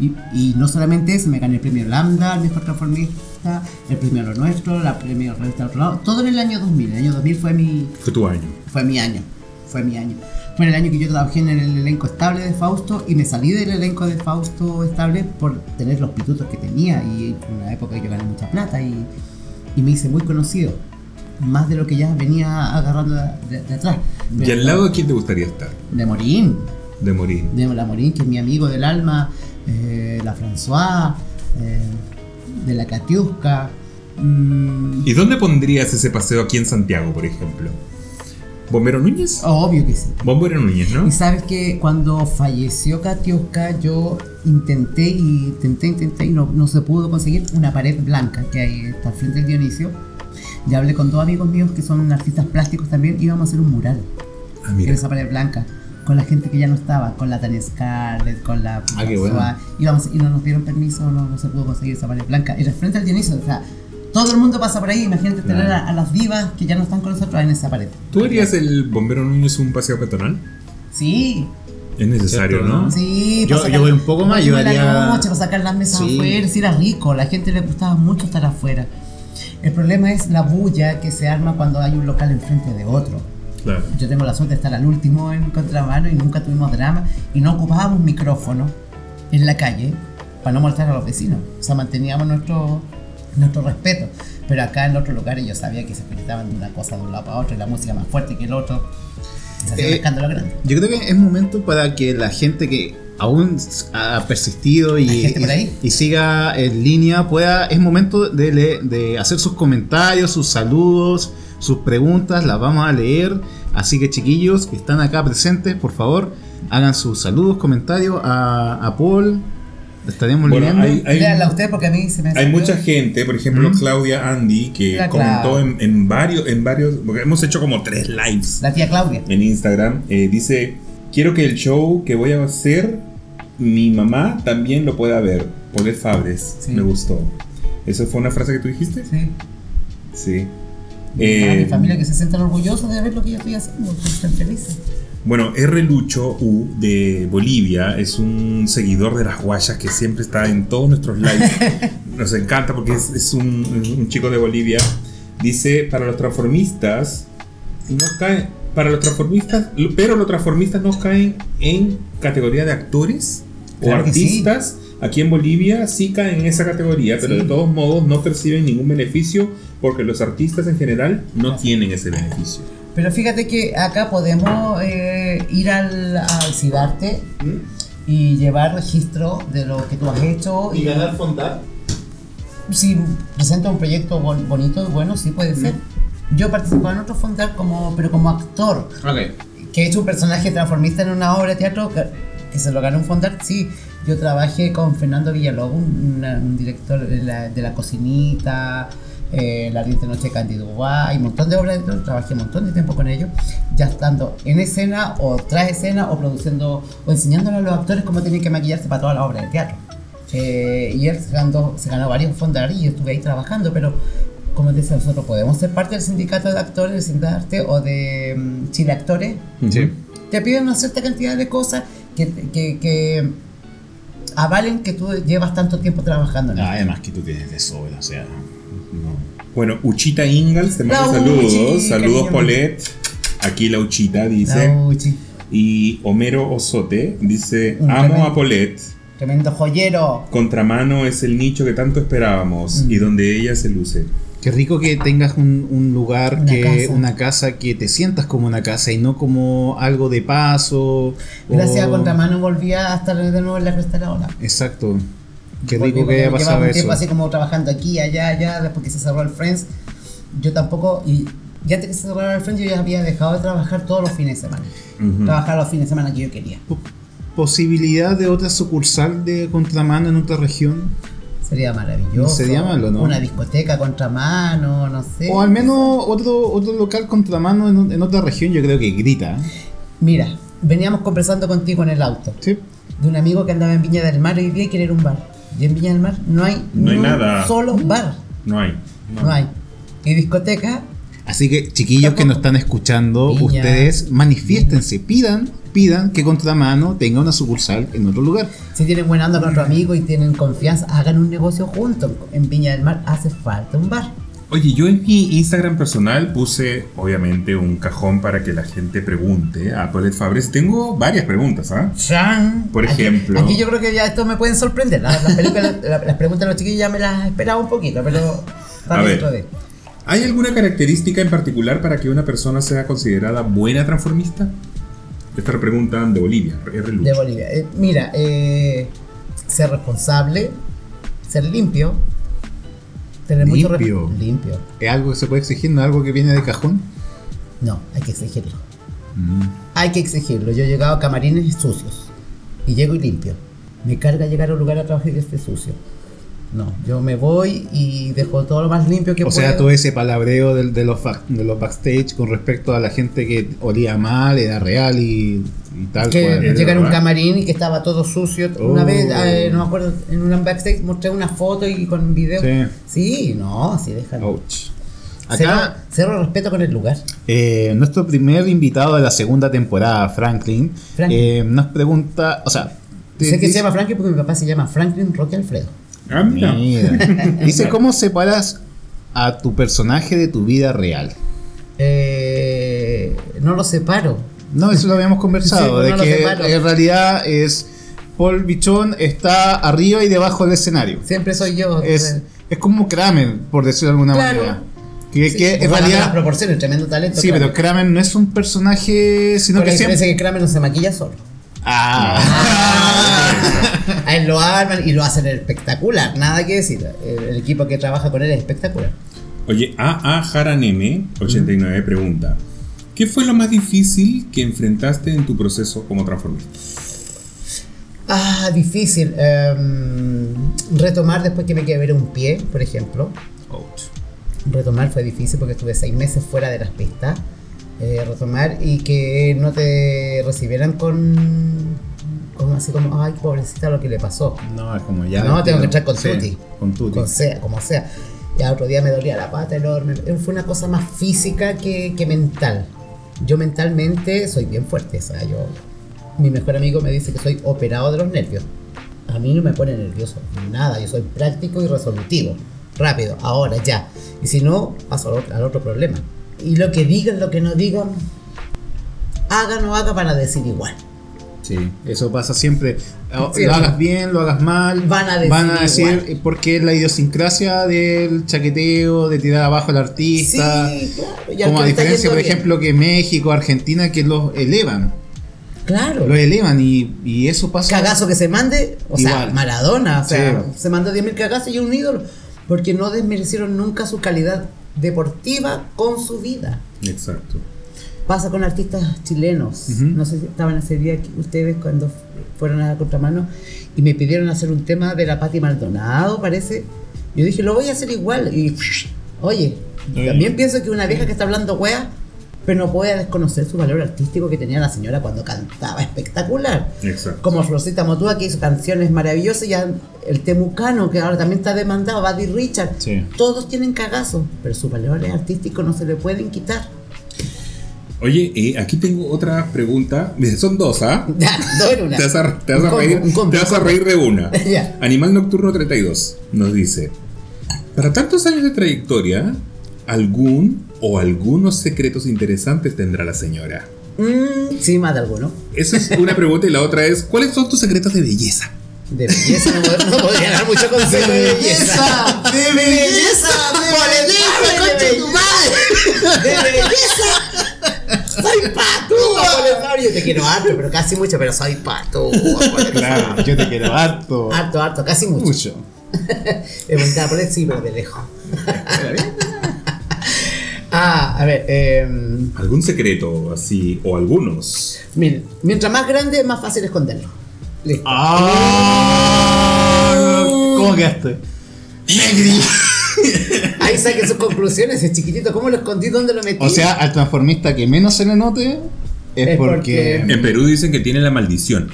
S2: Y, y no solamente eso, me gané el premio Lambda, el Mejor Transformista, el premio Lo Nuestro, la premio Revista Otro Lado, todo en el año 2000. El año 2000 fue mi,
S3: Fue tu año.
S2: fue mi año. Fue mi año. Fue en el año que yo trabajé en el elenco estable de Fausto y me salí del elenco de Fausto estable por tener los pitutos que tenía y fue una época que yo gané mucha plata y, y me hice muy conocido. Más de lo que ya venía agarrando de, de- de atrás.
S3: ¿Y al lado de quién te gustaría estar?
S2: De Morín.
S3: De morir.
S2: De la Morín, que es mi amigo del alma. eh, la François. eh, de la Katiuska. mm,
S3: ¿Y dónde pondrías ese paseo aquí en Santiago, por ejemplo? ¿Bombero Núñez?
S2: obvio que sí.
S3: Bombero Núñez, ¿no?
S2: Y sabes que cuando falleció Katiuska, yo intenté y intenté, intenté y no, no se pudo conseguir una pared blanca que hay está al frente del Dionisio. Y hablé con dos amigos míos que son artistas plásticos también, íbamos a hacer un mural
S3: Ah,
S2: en esa pared blanca. Con la gente que ya no estaba, con la Tania Scarlett, con la.
S1: Ah, qué bueno.
S2: Íbamos- y no nos dieron permiso, no, no se pudo conseguir esa pared blanca. Era al frente del Dionisio, o sea, todo el mundo pasa por ahí. Imagínate tener a, a las divas que ya no están con nosotros en esa pared.
S3: ¿Tú harías el Bombero Núñez un paseo peatonal?
S2: Sí,
S3: Es necesario,
S1: Cierto,
S3: ¿no?
S1: ¿no?
S2: Sí,
S1: Yo-
S2: para
S1: yo voy un poco más, yo
S2: en la
S1: haría-
S2: noche, para sacar las mesas
S1: Sí.
S2: afuera, si era rico, la gente le gustaba mucho estar afuera. El problema es la bulla que se arma cuando hay un local enfrente de otro.
S3: Claro.
S2: Yo tengo la suerte de estar al último en contramano y nunca tuvimos drama y no ocupábamos micrófono en la calle para no molestar a los vecinos. O sea, manteníamos nuestro, nuestro respeto. Pero acá en otros lugares yo sabía que se gritaban de una cosa de un lado para otro y la música más fuerte que el otro. Se hacía un
S1: Eh,
S2: escándalo grande.
S1: Yo creo que es momento para que la gente que aún ha persistido y, y- y siga en línea pueda, es momento de, de hacer sus comentarios, sus saludos, sus preguntas, las vamos a leer. Así que chiquillos que están acá presentes, por favor, hagan sus saludos, comentarios a, a Paul. Estaremos
S3: Bueno,
S1: leyendo.
S3: hay-
S2: usted porque a mí se me
S3: Hay
S2: salió.
S3: mucha gente, por ejemplo, Claudia Andy, que
S2: La
S3: comentó en, en varios, en varios, porque hemos hecho como tres lives
S2: La tía Claudia.
S3: en Instagram. eh, dice, quiero que el show que voy a hacer, mi mamá también lo pueda ver. Paul Fabres,
S2: Sí.
S3: me gustó. ¿Eso fue una frase que tú dijiste?
S2: Sí.
S3: Sí.
S2: mi
S3: Eh,
S2: familia que se sientan orgullosos de ver lo que yo estoy haciendo, que están felices.
S3: Bueno, R. Lucho U de Bolivia es un seguidor de las guayas que siempre está en todos nuestros lives. Nos encanta porque es, es un, un chico de Bolivia. Dice, para los transformistas, no caen, para los transformistas, pero los transformistas no caen en categoría de actores o
S2: Claro sí.
S3: artistas. Aquí en Bolivia sí caen en esa categoría, pero
S2: Sí.
S3: de todos modos no perciben ningún beneficio porque los artistas en general no tienen ese beneficio.
S2: Pero fíjate que acá podemos eh, ir al, al Cidarte y llevar registro de lo que tú has hecho. Y,
S1: fondar.
S2: si presenta un proyecto bon- bonito y bueno, sí puede ser. Yo participaba en otro fondar como, pero como actor.
S1: Ok.
S2: que he hecho un personaje transformista en una obra de teatro que, que se lo ganó un fondar, sí. Yo trabajé con Fernando Villalobos, un, un director de la, de la Cocinita, eh, La Ardiente Noche de Cándido Guay, un montón de obras de teatro, trabajé un montón de tiempo con ellos, ya estando en escena o tras escena o produciendo o enseñándole a los actores cómo tienen que maquillarse para toda la obra de teatro. Eh, y él se ganó, se ganó varios fondar y yo estuve ahí trabajando, pero como decía, nosotros podemos ser parte del sindicato de actores, del Sindarte o de mm, Chile Actores,
S1: Sí.
S2: te piden una cierta cantidad de cosas que, que, que avalen que tú llevas tanto tiempo trabajando en esto.
S1: además que tú tienes de sobra, o sea. No.
S3: Bueno, Uchita Ingalls te manda saludos.
S2: Uchi,
S3: saludos. Polet. Aquí la Uchita dice.
S2: La Uchi.
S3: Y Homero Osote dice:
S2: Un
S3: Amo
S2: tremendo-
S3: a Polet.
S2: Tremendo joyero.
S3: Contramano es el nicho que tanto esperábamos
S2: Mm.
S3: y donde ella se luce.
S1: Qué rico que tengas un, un lugar,
S2: Una
S1: que
S2: casa.
S1: una casa que te sientas como una casa y no como algo de paso.
S2: Gracias
S1: o-
S2: a Contramano volví a estar de nuevo en la ola.
S1: Exacto. Qué
S2: Volví
S1: rico que haya pasado
S2: un
S1: eso.
S2: tiempo así como trabajando aquí, allá, allá, después que se cerró el Friends. Yo tampoco, y ya antes que se cerrara el Friends, yo ya había dejado de trabajar todos los fines de semana. Trabajar los fines de semana que yo quería.
S1: Po- Posibilidad de otra sucursal de contramano en otra región.
S2: Sería maravilloso.
S1: No sería malo, ¿no?
S2: Una discoteca contramano, no sé.
S1: O al menos otro, otro local contramano en, en otra región, yo creo que grita.
S2: Mira, veníamos conversando contigo en el auto.
S1: Sí.
S2: De un amigo que andaba en Viña del Mar y hoy día quiere ir a un bar. Y en Viña del Mar no hay,
S3: No hay nada.
S2: solo bar.
S3: No hay.
S2: No, hay. Y discoteca,
S1: Así que, chiquillos que nos están escuchando,
S2: Viña.
S1: ustedes manifiéstense, pidan, pidan que Contramano tenga una sucursal en otro lugar.
S2: si tienen buena onda con otro amigo y tienen confianza, hagan un negocio juntos. En Viña del Mar hace falta un bar.
S3: Oye, yo en mi Instagram personal puse, obviamente, un cajón para que la gente pregunte a Paulette Fabres. Tengo varias preguntas, ¿ah?
S2: Chan.
S3: Por
S2: Aquí-
S3: ejemplo.
S2: Aquí, yo creo que ya esto me pueden sorprender. Las, las películas, la- las preguntas de los chiquillos ya me las esperaba un poquito, pero está
S3: A ver.
S2: dentro de.
S3: ¿Hay alguna característica en particular para que una persona sea considerada buena transformista? Esta la preguntan de Bolivia, R. Lucho.
S2: De Bolivia. Eh, mira, eh, ser responsable, ser limpio, tener mucho re-
S1: Limpio.
S2: limpio.
S1: ¿Es algo que se puede exigir? ¿No es algo que viene de cajón?
S2: No, hay que exigirlo.
S1: Mm.
S2: Hay que exigirlo. Yo he llegado a camarines sucios y llego y limpio. Me carga llegar a un lugar a trabajar y que esté sucio. No, yo me voy y dejo todo lo más limpio que
S1: O
S2: puedo.
S1: sea, todo ese palabreo del- de, los, de los backstage con respecto a la gente que olía mal, era real y, y tal
S2: que
S1: cual.
S3: ¿Es
S2: llegar a un camarín y que estaba todo sucio.
S1: Oh.
S2: Una vez, eh, no me acuerdo, en un backstage mostré una foto y con video.
S1: Sí.
S2: Sí, no, así dejan.
S1: Ouch.
S2: Cero,
S1: Acá,
S2: cero respeto con el lugar.
S1: eh, nuestro primer invitado de la segunda temporada, Franklin,
S2: Franklin.
S1: eh, nos pregunta, o sea,
S2: sé que
S1: dice-
S2: se llama Franklin porque mi papá se llama Franklin Roque Alfredo.
S3: Ah, mira.
S1: Dice, ¿cómo separas a tu personaje de tu vida real?
S2: Eh, no lo separo.
S1: No, eso lo habíamos conversado,
S2: Sí, pues
S1: de
S2: no
S1: que en realidad es Paul Bichón está arriba y debajo del escenario.
S2: Siempre soy yo.
S1: Es, es como Kramer, por decirlo de alguna
S2: Claro.
S1: manera. Que,
S2: Sí,
S1: que en realidad...
S2: proporciones, tremendo talento.
S1: Sí, pero. Kramer no es un personaje, sino
S2: la
S1: que siempre...
S2: que Kramer no se maquilla solo.
S1: Ah.
S2: A él lo arman y lo hacen espectacular. Nada que decir. El, el equipo que trabaja con él es espectacular.
S3: Oye, AA Jaraneme, 89, pregunta: ¿Qué fue lo más difícil que enfrentaste en tu proceso como transformista?
S2: Ah, difícil. Em, retomar después que me quebré un pie, por ejemplo. Retomar fue difícil porque estuve seis meses fuera de las pistas. Eh, retomar y que no te recibieran con, con así como, ay, pobrecita lo que le pasó.
S1: No, es como ya...
S2: no, tengo que entrar con
S1: Sí,
S2: tutti.
S1: Con tutti.
S2: Con sea, como sea. Y al otro día me dolía la pata enorme. Fue una cosa más física que, que mental. Yo mentalmente soy bien fuerte. O sea, yo. Mi mejor amigo me dice que soy operado de los nervios. A mí no me pone nervioso. Nada. Yo soy práctico y resolutivo. Rápido. Ahora, ya. Y si no, paso al otro, al otro problema. Y lo que digan, lo que no digan, hagan o haga para decir igual.
S1: Sí, eso pasa siempre.
S2: Sí,
S1: lo hagas bien, lo hagas mal.
S2: van a decir igual.
S1: eh, porque es la idiosincrasia del chaqueteo, de tirar abajo al artista.
S2: Sí, claro.
S1: como a diferencia, por
S2: bien.
S1: ejemplo, que México, Argentina, que los elevan.
S2: Claro.
S1: Los elevan y, y eso pasa.
S2: cagazo que se mande, o sea. Maradona, o sea,
S1: Sí.
S2: se mandó 10.000 cagazos y un ídolo, porque no desmerecieron nunca su calidad deportiva con su vida.
S3: Exacto.
S2: Pasa con artistas chilenos, no sé si estaban ese día aquí ustedes cuando fueron a la contramano y me pidieron hacer un tema de la Pati Maldonado, parece. Yo dije, lo voy a hacer igual y, oye,
S1: Oye.
S2: también pienso que una vieja que está hablando wea, pero no puede desconocer su valor artístico que tenía la señora cuando cantaba espectacular
S3: Exacto.
S2: como Florcita Motúa que hizo canciones maravillosas, ya el Temucano que ahora también está demandado, Buddy Richard,
S1: Sí.
S2: todos tienen cagazo, pero sus valores artísticos no se le pueden quitar.
S3: Oye, eh, aquí tengo otra pregunta. Son dos, ¿ah?
S2: Ya, dos en una.
S3: Te vas a, te vas
S2: Un
S3: a
S2: combo,
S3: reír,
S2: un combo,
S3: te vas a
S2: un combo.
S3: reír de una.
S2: Ya.
S3: Animal Nocturno 32 nos dice: Para tantos años de trayectoria, ¿algún o algunos secretos interesantes tendrá la señora?
S2: Mm, sí, más de alguno.
S3: Esa es una pregunta y la otra es, ¿cuáles son tus secretos de belleza?
S2: De belleza no, pod- no podría dar mucho consejo de belleza.
S1: ¡De belleza!
S2: ¡De belleza! ¡De belleza! ¡Soy patúa! Yo te quiero harto, pero casi mucho, pero soy patúa.
S1: Claro, yo te quiero harto.
S2: Harto, harto, casi mucho.
S1: Mucho.
S2: Es bonita por sí, pero de lejos. Ah, a ver, eh,
S3: ¿Algún secreto así o algunos?
S2: miren, mientras más grande, más fácil esconderlo. Listo.
S1: ¡Ah! ¿Cómo quedaste? Negri.
S2: Ahí saquen sus conclusiones, es chiquitito. ¿Cómo lo escondí? ¿Dónde lo metí?
S1: O sea, al transformista que menos se le note es,
S2: Es
S1: porque.
S2: porque-
S3: En Perú dicen que tiene la maldición.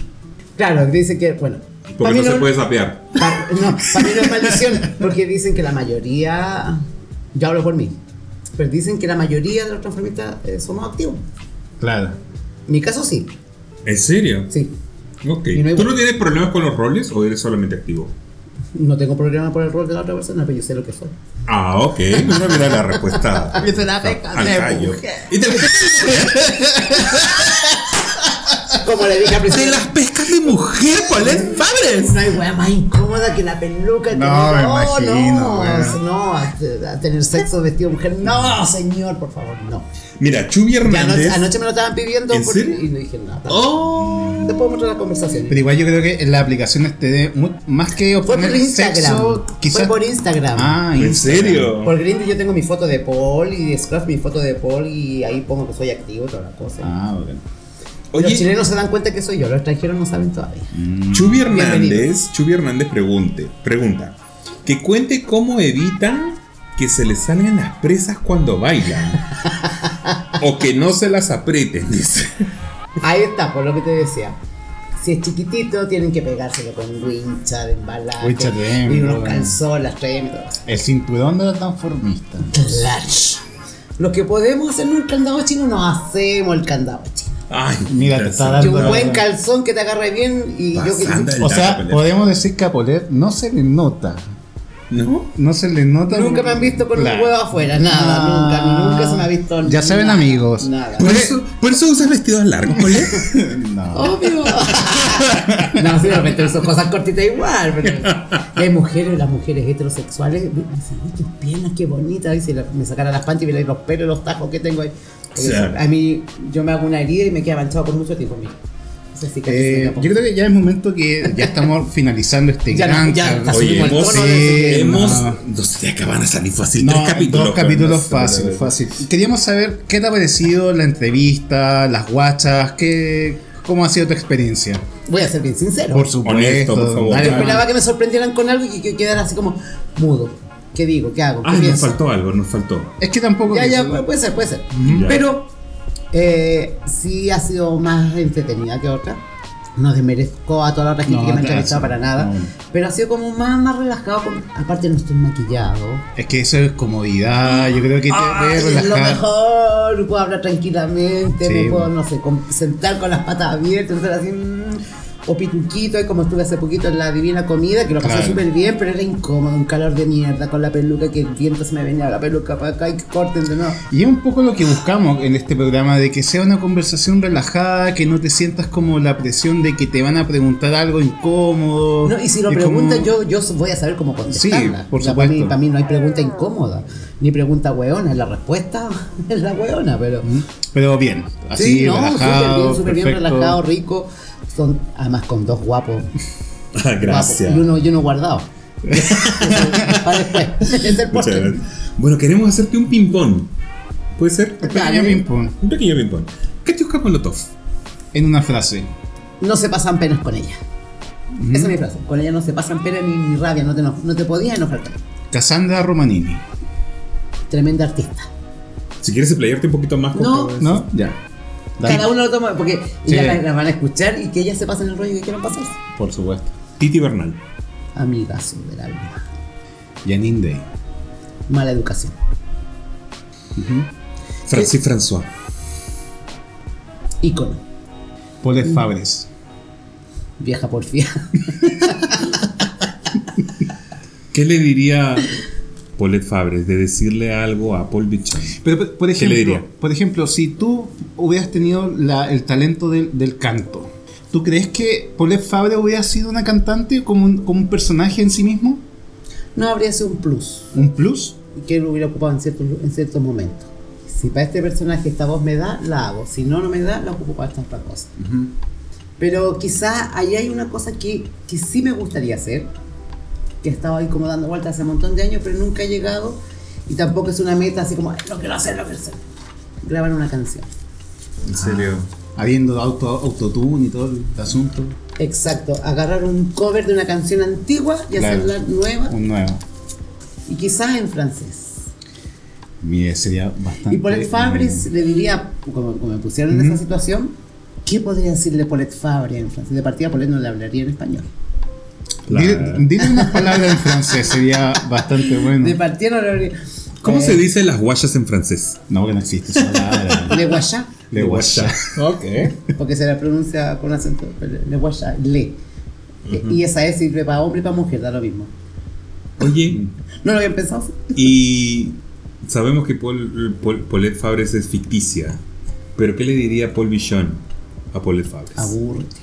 S2: claro, dice que, bueno.
S3: Porque no se puede sapear.
S2: pa- no, para mí no es maldición, porque dicen que la mayoría. Yo hablo por mí. Pero dicen que la mayoría de los transformistas eh, somos activos.
S1: Claro.
S2: Mi caso sí,
S3: ¿En serio?
S2: sí.
S3: Ok.
S2: No
S3: ¿Tú no tienes problemas con los roles o eres solamente activo?
S2: No tengo problema por el rol de la otra persona, pero yo sé lo que soy.
S3: Ah, ok. No mira la respuesta.
S2: Yo soy la peca.
S3: ¿Y te
S2: Como le dije al
S3: de
S2: principio.
S3: las pescas de mujer, ¿cuál es? Fabres?
S2: No hay wea más incómoda que la peluca.
S1: No, me imagino,
S2: No,
S1: wea.
S2: no, a, a tener sexo vestido de mujer. No, señor, por favor, no.
S3: Mira, Chubi
S2: Ya anoche,
S3: Hernández.
S2: anoche me lo estaban pidiendo
S3: ¿En
S2: por- y no dije nada.
S3: Oh.
S2: Te puedo mostrar las conversaciones.
S1: Pero igual yo creo que en las aplicaciones te dé mu- más que
S2: Fue por
S1: obtener
S2: Instagram.
S1: sexo,
S2: Fue
S1: quizás.
S2: por Instagram.
S1: Ah,
S3: ¿En
S1: Instagram.
S3: serio?
S2: Por Grindr yo tengo mi foto de Paul y de Scruff mi foto de Paul y ahí pongo que soy activo y toda la cosa.
S1: Ah, bueno.
S2: Los
S3: Oye,
S2: chilenos se dan cuenta que soy yo, los extranjeros no saben todavía.
S3: Chubi Hernández. Chubi Hernández pregunte, pregunta, que cuente cómo evitan que se les salgan las presas cuando bailan. o que no se las aprieten, dice.
S2: Ahí está, por lo que te decía. Si es chiquitito, tienen que pegárselo con wincha de embalaje.
S1: Wincha de
S2: y unos calzones, tremendo.
S1: El cinturón de la transformista.
S2: Claro. Lo que podemos hacer en un candado chino, no hacemos el candado chino.
S3: Ay,
S1: Mira, te está
S2: Y
S1: dando-
S2: un buen calzón que te agarre bien y yo que
S1: O sea, podemos decir que a Polet no se le nota.
S3: ¿No?
S1: No se le nota.
S2: Nunca me han visto con
S1: Claro.
S2: un huevo afuera, nada,
S1: Ah.
S2: nunca, nunca se me ha visto
S1: Ya saben,
S2: nada,
S1: amigos.
S2: Nada.
S3: Por eso, por eso usas vestidos largos, Pole.
S1: No.
S2: Obvio. no, sí, de repente son cosas cortitas igual. Pero... Hay mujeres, las mujeres heterosexuales, me dicen, "Uy, tus piernas, qué bonitas. Y si me sacara las panties y veréis los pelos, los tajos que tengo ahí. A mí, yo me hago una herida y me queda manchado por mucho tiempo. Mira.
S1: Eh, yo creo que ya es momento que ya estamos finalizando este
S2: Ya,
S1: gran
S2: ya,
S3: Oye, hemos,
S2: de
S1: tema.
S3: hemos,
S1: No.
S3: no se te acaban a salir fácil.
S1: No,
S3: tres capítulos.
S1: dos capítulos
S3: pero-
S1: fácil, fácil. Queríamos saber qué te ha parecido la entrevista, las guachas, qué, cómo ha sido tu experiencia.
S2: Voy a ser bien sincero.
S1: Por supuesto.
S3: Honesto, por favor.
S2: Yo esperaba que me sorprendieran con algo y que quedara así como mudo. ¿Qué digo? ¿Qué hago? ¿Qué
S3: Ay, nos
S2: pienso?
S3: faltó algo, nos faltó.
S1: Es que tampoco.
S2: Ya, ya, puede ser, puede ser.
S3: Ya.
S2: Pero eh, sí ha sido más entretenida que otra. No desmerezco a toda la otra gente
S1: No,
S2: que me ha entrevistado para nada.
S1: no.
S2: Pero ha sido como más, más relajado. con- aparte no estoy maquillado.
S1: Es que eso es comodidad. Yo creo que te
S2: Ay,
S1: puede
S2: es lo
S1: relajar.
S2: mejor, puedo hablar tranquilamente,
S1: Sí,
S2: me puedo,
S1: bueno.
S2: no sé, con- sentar con las patas abiertas, estar así, mm, o pituquito, como estuve hace poquito en la Divina Comida, que lo pasé
S1: Claro.
S2: súper bien, pero era incómodo, un calor de mierda, con la peluca, que el viento se me venía la peluca para acá y que corten de nuevo.
S1: Y es un poco lo que buscamos en este programa, de que sea una conversación relajada, que no te sientas como la presión de que te van a preguntar algo incómodo.
S2: No, y si lo preguntan,
S1: como-
S2: yo, yo voy a saber cómo contestarla.
S1: Sí, por
S2: O sea, Para mí,
S1: supuesto.
S2: para mí no hay pregunta incómoda, ni pregunta hueona, la respuesta es la hueona, pero...
S1: Pero bien, así
S2: sí, no,
S1: relajado,
S2: súper bien, súper bien
S1: perfecto.
S2: relajado, rico. Son además con dos guapos.
S3: Ah, gracias.
S2: guapos, y uno, y uno guardado. Para después. Es el
S3: Muchas
S2: postre.
S3: gracias. Bueno, queremos hacerte un ping-pong. ¿Puede ser?
S1: Un pequeño ping-pong,
S3: Un pequeño ping-pong. Katiuska Molotov.
S1: en una frase.
S2: No se pasan penas con ella. Esa es mi frase. Con ella no se pasan penas ni, ni rabia, no te, eno- no te podías enojar.
S1: Cassandra Romanini.
S2: Tremenda artista.
S3: Si quieres explayarte un poquito más con
S2: No.
S3: todo eso.
S1: ¿No? Ya. Dale.
S2: Cada uno lo toma porque
S1: Sí.
S2: ellas la, la van a escuchar y que ellas se pasen el rollo que quieran pasarse.
S1: Por supuesto.
S3: Titi Bernal.
S2: Amigazo del alma.
S1: Janine Day.
S2: Mala educación.
S3: Francis François.
S2: Ícono.
S1: Paulette Fabres.
S2: Vieja porfía.
S3: ¿Qué le diría Paulette Fabres, de decirle algo a Paul Bichon.
S1: Pero, por- por
S3: ¿Qué le
S1: ejemplo,
S3: diría?
S1: por ejemplo, si tú hubieras tenido la- el talento del, del canto, ¿tú crees que Paulette Fabre hubiera sido una cantante como un, como un personaje en sí mismo?
S2: No habría sido un plus
S1: ¿Un plus?
S2: que lo hubiera ocupado en ciertos, en ciertos momentos. Si para este personaje esta voz me da, la hago. Si no, no me da, la ocupo para esta otra cosa. Pero quizá ahí hay una cosa que, que sí me gustaría hacer, que he estado ahí como dando vueltas hace un montón de años, pero nunca he llegado. Y tampoco es una meta así como, "Ay, lo quiero hacer, lo quiero hacer. Grabar una canción.
S3: En serio.
S1: Habiendo auto, autotune y todo el asunto.
S2: Exacto, agarrar un cover de una canción antigua y
S1: Claro.
S2: hacerla nueva
S1: Un nuevo.
S2: y quizás en francés.
S1: Mire, sería bastante.
S2: Y Paulette Fabres le diría, como, como me pusieron en esa situación, ¿qué podría decirle Paulette Fabre en francés? De partida Paulette no le hablaría en español.
S1: Dile,
S3: Claro.
S1: dile unas palabras en francés, sería bastante bueno.
S2: De partida no le hablaría.
S3: ¿Cómo
S2: Eh,
S3: se dice las guayas en francés?
S1: No, que no existe esa palabra.
S2: Le guayá,
S1: Le guacha.
S3: Ok.
S2: porque se la pronuncia con acento. Le le. Y esa es sirve para hombre y para mujer, da lo mismo.
S3: Oye,
S2: No lo habían pensado.
S3: y sabemos que Paul, Paul- Paulette Fabres es ficticia, pero ¿qué le diría Paul Bichon a Paulette Fabres?
S2: Abúrrete,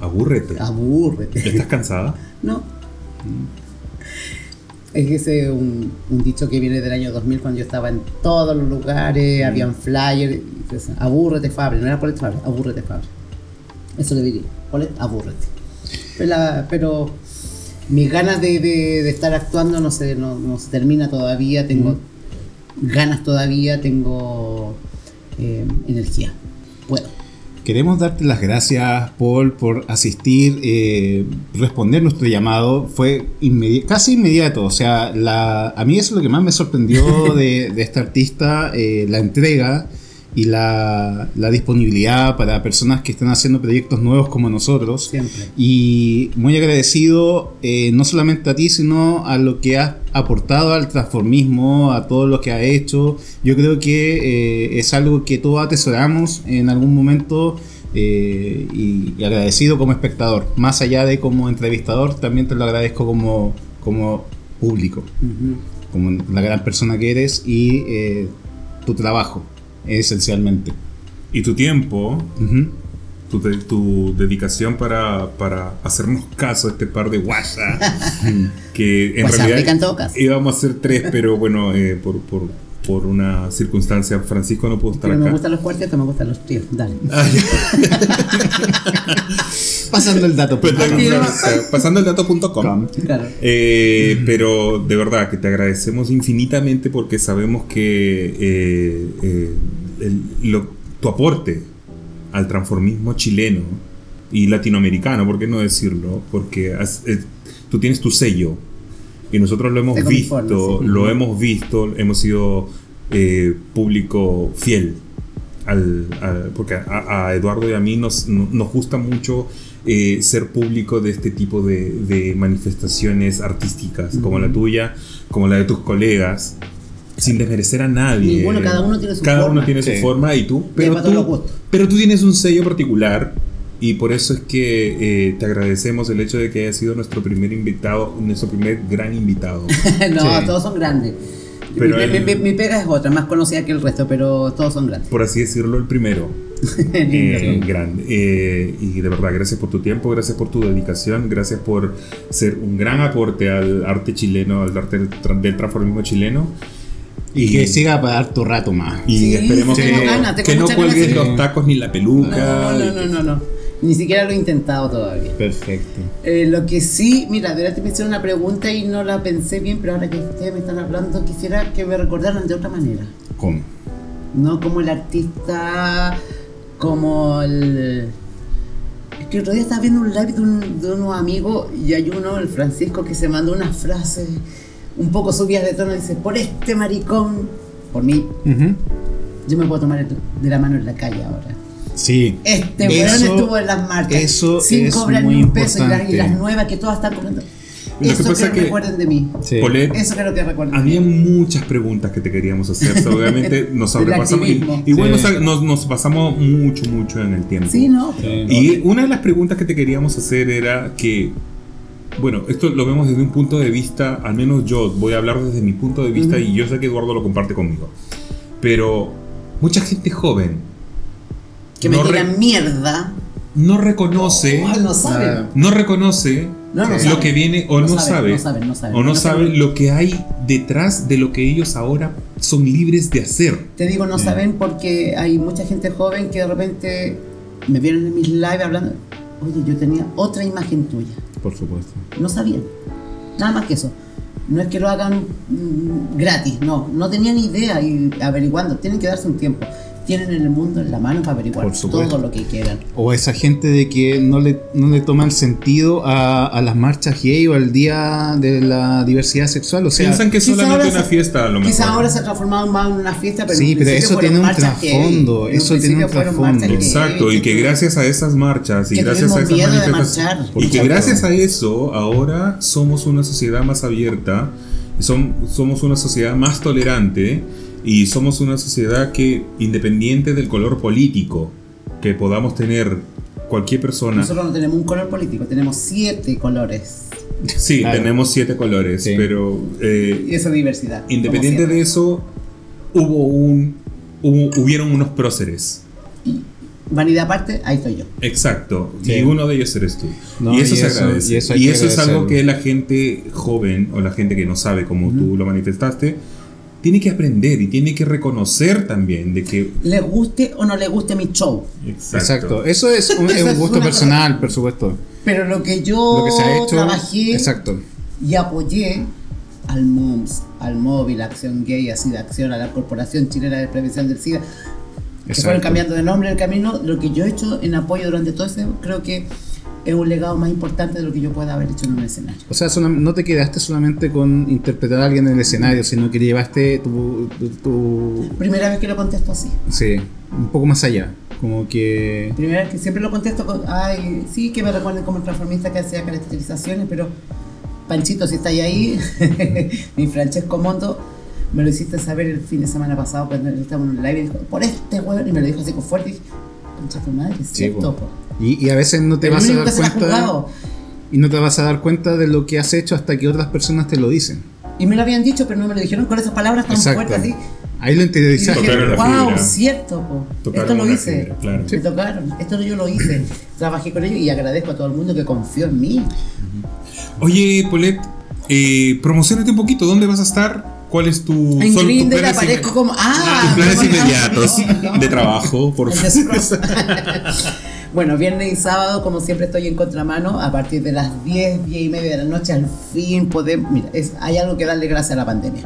S3: Abúrrete.
S2: abúrrete.
S3: ¿Estás cansada?
S2: No. Es ese un, un dicho que viene del año 2000 cuando yo estaba en todos los lugares, habían flyers, abúrrete Fabre, no era Paulette Fabre, abúrrete Fabre. Eso le diría, Paulette, abúrrete. Pero, la- pero mis ganas de, de- de estar actuando no se, no, no se termina todavía, tengo ganas todavía, tengo eh, energía. Puedo.
S1: Queremos darte las gracias, Paul, por asistir, eh, responder nuestro llamado. Fue inmedi- casi inmediato. O sea, la, a mí eso es lo que más me sorprendió de, de esta artista, eh, la entrega y la, la disponibilidad para personas que están haciendo proyectos nuevos como nosotros.
S2: Siempre.
S1: Y muy agradecido eh, no solamente a ti, sino a lo que has aportado al transformismo, a todo lo que has hecho. Yo creo que eh, es algo que todos atesoramos en algún momento eh, y, y agradecido como espectador. Más allá de como entrevistador, también te lo agradezco como, como público,
S2: Ujú.
S1: como la gran persona que eres y eh, tu trabajo, esencialmente.
S3: Y tu tiempo, tu, de- tu dedicación para, para hacernos caso a este par de guayas, que en
S2: Guayas
S3: realidad
S2: rica en todo caso.
S3: íbamos a ser tres, pero bueno, eh, por, por, por una circunstancia, Francisco no pudo estar
S2: Pero me
S3: acá.
S2: gustan los cuartetos, me gustan los tríos. Dale.
S3: Ah.
S1: Pasando el dato.
S3: Pues, pasando el dato.com.
S2: Claro.
S3: Eh, pero de verdad que te agradecemos infinitamente porque sabemos que eh, eh, el- lo- tu aporte al transformismo chileno y latinoamericano, ¿por qué no decirlo? Porque has- eh, tú tienes tu sello y nosotros lo hemos visto,
S2: sí.
S3: lo hemos visto, hemos sido eh, público fiel. Al, al- porque a, a Eduardo y a mí nos, no- nos gusta mucho eh, ser público de este tipo de, de manifestaciones artísticas, como la tuya, como la de tus colegas, sin desmerecer a nadie.
S2: Ninguno, cada uno tiene su
S3: Cada
S2: forma.
S3: uno tiene su forma y tú,
S2: Y
S3: pero tú, pero tú tienes un sello particular y por eso es que eh, te agradecemos el hecho de que hayas sido nuestro primer invitado, nuestro primer gran invitado.
S2: no,
S1: Sí.
S2: todos son grandes.
S3: Pero
S2: mi,
S3: él-
S2: mi- mi- pega es otra, más conocida que el resto, pero todos son grandes.
S3: por así decirlo, el primero. Eh,
S2: ¿no?
S3: grande. Eh, y de verdad, gracias por tu tiempo, gracias por tu dedicación, gracias por ser un gran aporte al arte chileno, al arte del, tra- del transformismo chileno.
S1: Y que siga para harto rato más.
S3: Y
S2: Sí,
S3: esperemos que,
S2: ganas, tengo
S3: que no cuelgues los tacos ni la peluca.
S2: No, no, no, no, no. Ni siquiera lo he intentado todavía.
S1: Perfecto.
S2: Eh, lo que sí, mira, de verdad me hicieron una pregunta y no la pensé bien, pero ahora que ustedes me están hablando, quisiera que me recordaran de otra manera.
S1: ¿Cómo?
S2: No como el artista, como el... Es que otro día estaba viendo un live de, un- de unos amigos y hay uno, el Francisco, que se mandó unas frases un poco subidas de tono. Dice, por este maricón, por mí, yo me puedo tomar de la mano en la calle ahora.
S1: Sí.
S2: Este
S1: Eso-
S2: weón estuvo en las marcas
S1: eso
S2: sin
S1: es
S2: cobrar
S1: muy
S2: ni un peso y las, y las nuevas que todas están cobrando.
S3: Lo que
S2: Eso
S3: pasa
S2: que,
S3: que-
S2: recuerden de mí.
S1: Sí.
S3: Polet,
S2: Eso quiero que recuerden. de
S3: Había muchas preguntas que te queríamos hacer. so, obviamente nos sobrepasamos. Igual
S1: Sí.
S3: nos, nos- nos pasamos mucho, mucho en el tiempo.
S2: Sí, ¿no?
S1: Sí.
S3: Y una de las preguntas que te queríamos hacer era que Bueno, esto lo vemos desde un punto de vista, al menos yo voy a hablar desde mi punto de vista y yo sé que Eduardo lo comparte conmigo. Pero mucha gente joven
S2: Que me
S3: No
S2: digan mierda.
S3: no reconoce,
S2: Oh, no saben.
S3: no reconoce
S2: No, no
S3: lo
S2: saben.
S3: que viene o
S2: No
S3: no, sabe,
S2: no saben, no saben.
S3: o no,
S2: No
S3: sabe
S2: saben.
S3: lo que hay detrás de lo que ellos ahora son libres de hacer.
S2: Te digo, no saben porque hay mucha gente joven que de repente me vieron en mis lives hablando. Oye, yo tenía otra imagen tuya.
S3: Por supuesto.
S2: No sabían. Nada más que eso. No es que lo hagan mm, gratis, no. No tenían idea y averiguando. Tienen que darse un tiempo. Tienen el mundo en la mano para averiguar todo lo que quieran.
S1: O esa gente de que no le, no le toma el sentido a, a las marchas gay o al día de la diversidad sexual. O sea,
S3: Piensan que es solamente una
S2: se-
S3: fiesta, a lo mejor.
S2: Quizás ahora se ha transformado más en una fiesta, pero
S1: Sí,
S2: en
S1: pero eso tiene un trasfondo,
S2: En
S1: eso tiene un trasfondo.
S2: marchas gay,
S3: Exacto, y que gracias a esas marchas y
S2: Que
S3: gracias a esas
S2: miedo de
S3: manifestaciones
S2: marchar.
S3: y que
S1: Exacto.
S3: gracias a eso ahora somos una sociedad más abierta, son, somos una sociedad más tolerante y somos una sociedad que independiente del color político que podamos tener cualquier persona,
S2: Nosotros no tenemos un color político, tenemos siete colores.
S3: sí,
S1: Claro.
S3: tenemos siete colores,
S1: Sí.
S3: pero eh,
S2: Y esa diversidad.
S3: independiente de eso hubo un hubo- hubieron unos próceres.
S2: siempre. Vanidad aparte, ahí estoy yo.
S3: Exacto,
S1: Sí.
S3: y uno de ellos eres tú.
S1: No,
S3: y eso
S1: y
S3: se
S1: eso-
S3: agradece.
S1: y
S3: Y
S1: eso
S3: eso,
S1: hay que
S3: es algo que la gente joven o la gente que no sabe, como tú lo manifestaste, tiene que aprender y tiene que reconocer también de que.
S2: Le guste o no le guste mi show.
S3: Exacto.
S1: exacto. Eso es un, es un gusto personal, por supuesto.
S2: Pero lo que yo
S1: Lo que se ha hecho.
S2: trabajé
S1: Exacto.
S2: y apoyé al MUMS, al móvil, Acción Gay, a SIDA Acción, a la Corporación Chilena de Prevención del SIDA, que
S1: Exacto.
S2: fueron cambiando de nombre en el camino, lo que yo he hecho en apoyo durante todo ese, creo que es un legado más importante de lo que yo pueda haber hecho en un escenario.
S1: O sea, no te quedaste solamente con interpretar a alguien en el escenario, sino que llevaste tu, tu, tu-
S2: Primera vez que lo contesto así.
S1: Sí, un poco más allá. Como que.
S2: Primera vez que siempre lo contesto con, ay, sí, que me recuerden como el transformista que hacía caracterizaciones, pero Panchito, si estáis ahí, mi Francesco Mondo, me lo hiciste saber el fin de semana pasado cuando estábamos en un live y dijo, por este huevo, y me lo dijo así con fuerte y dije, concha tu madre, es
S1: Sí,
S2: cierto,
S1: po.
S2: po.
S1: Y, y a veces no te
S2: El
S1: vas a dar cuenta. Y no te vas a dar cuenta de lo que has hecho hasta que otras personas te lo dicen.
S2: Y me lo habían dicho, pero no me lo dijeron con esas palabras tan
S1: Exacto.
S2: fuertes así.
S1: Ahí lo interiorizaste.
S2: wow, cierto, po. Esto lo hice.
S3: fibra, claro.
S2: Me tocaron, esto yo lo hice. Trabajé con ellos y agradezco a todo el mundo que confió en mí.
S3: Oye, Polet, eh, promocionate un poquito. ¿Dónde vas a estar? ¿Cuál es tu.
S2: En Grindr aparezco como. ¡Ah!
S3: tus planes inmediatos de trabajo, por favor.
S2: bueno, viernes y sábado, como siempre, estoy en contramano. A partir de las 10, 10 y media de la noche, al fin podemos. Mira, es, hay algo que darle gracias a la pandemia.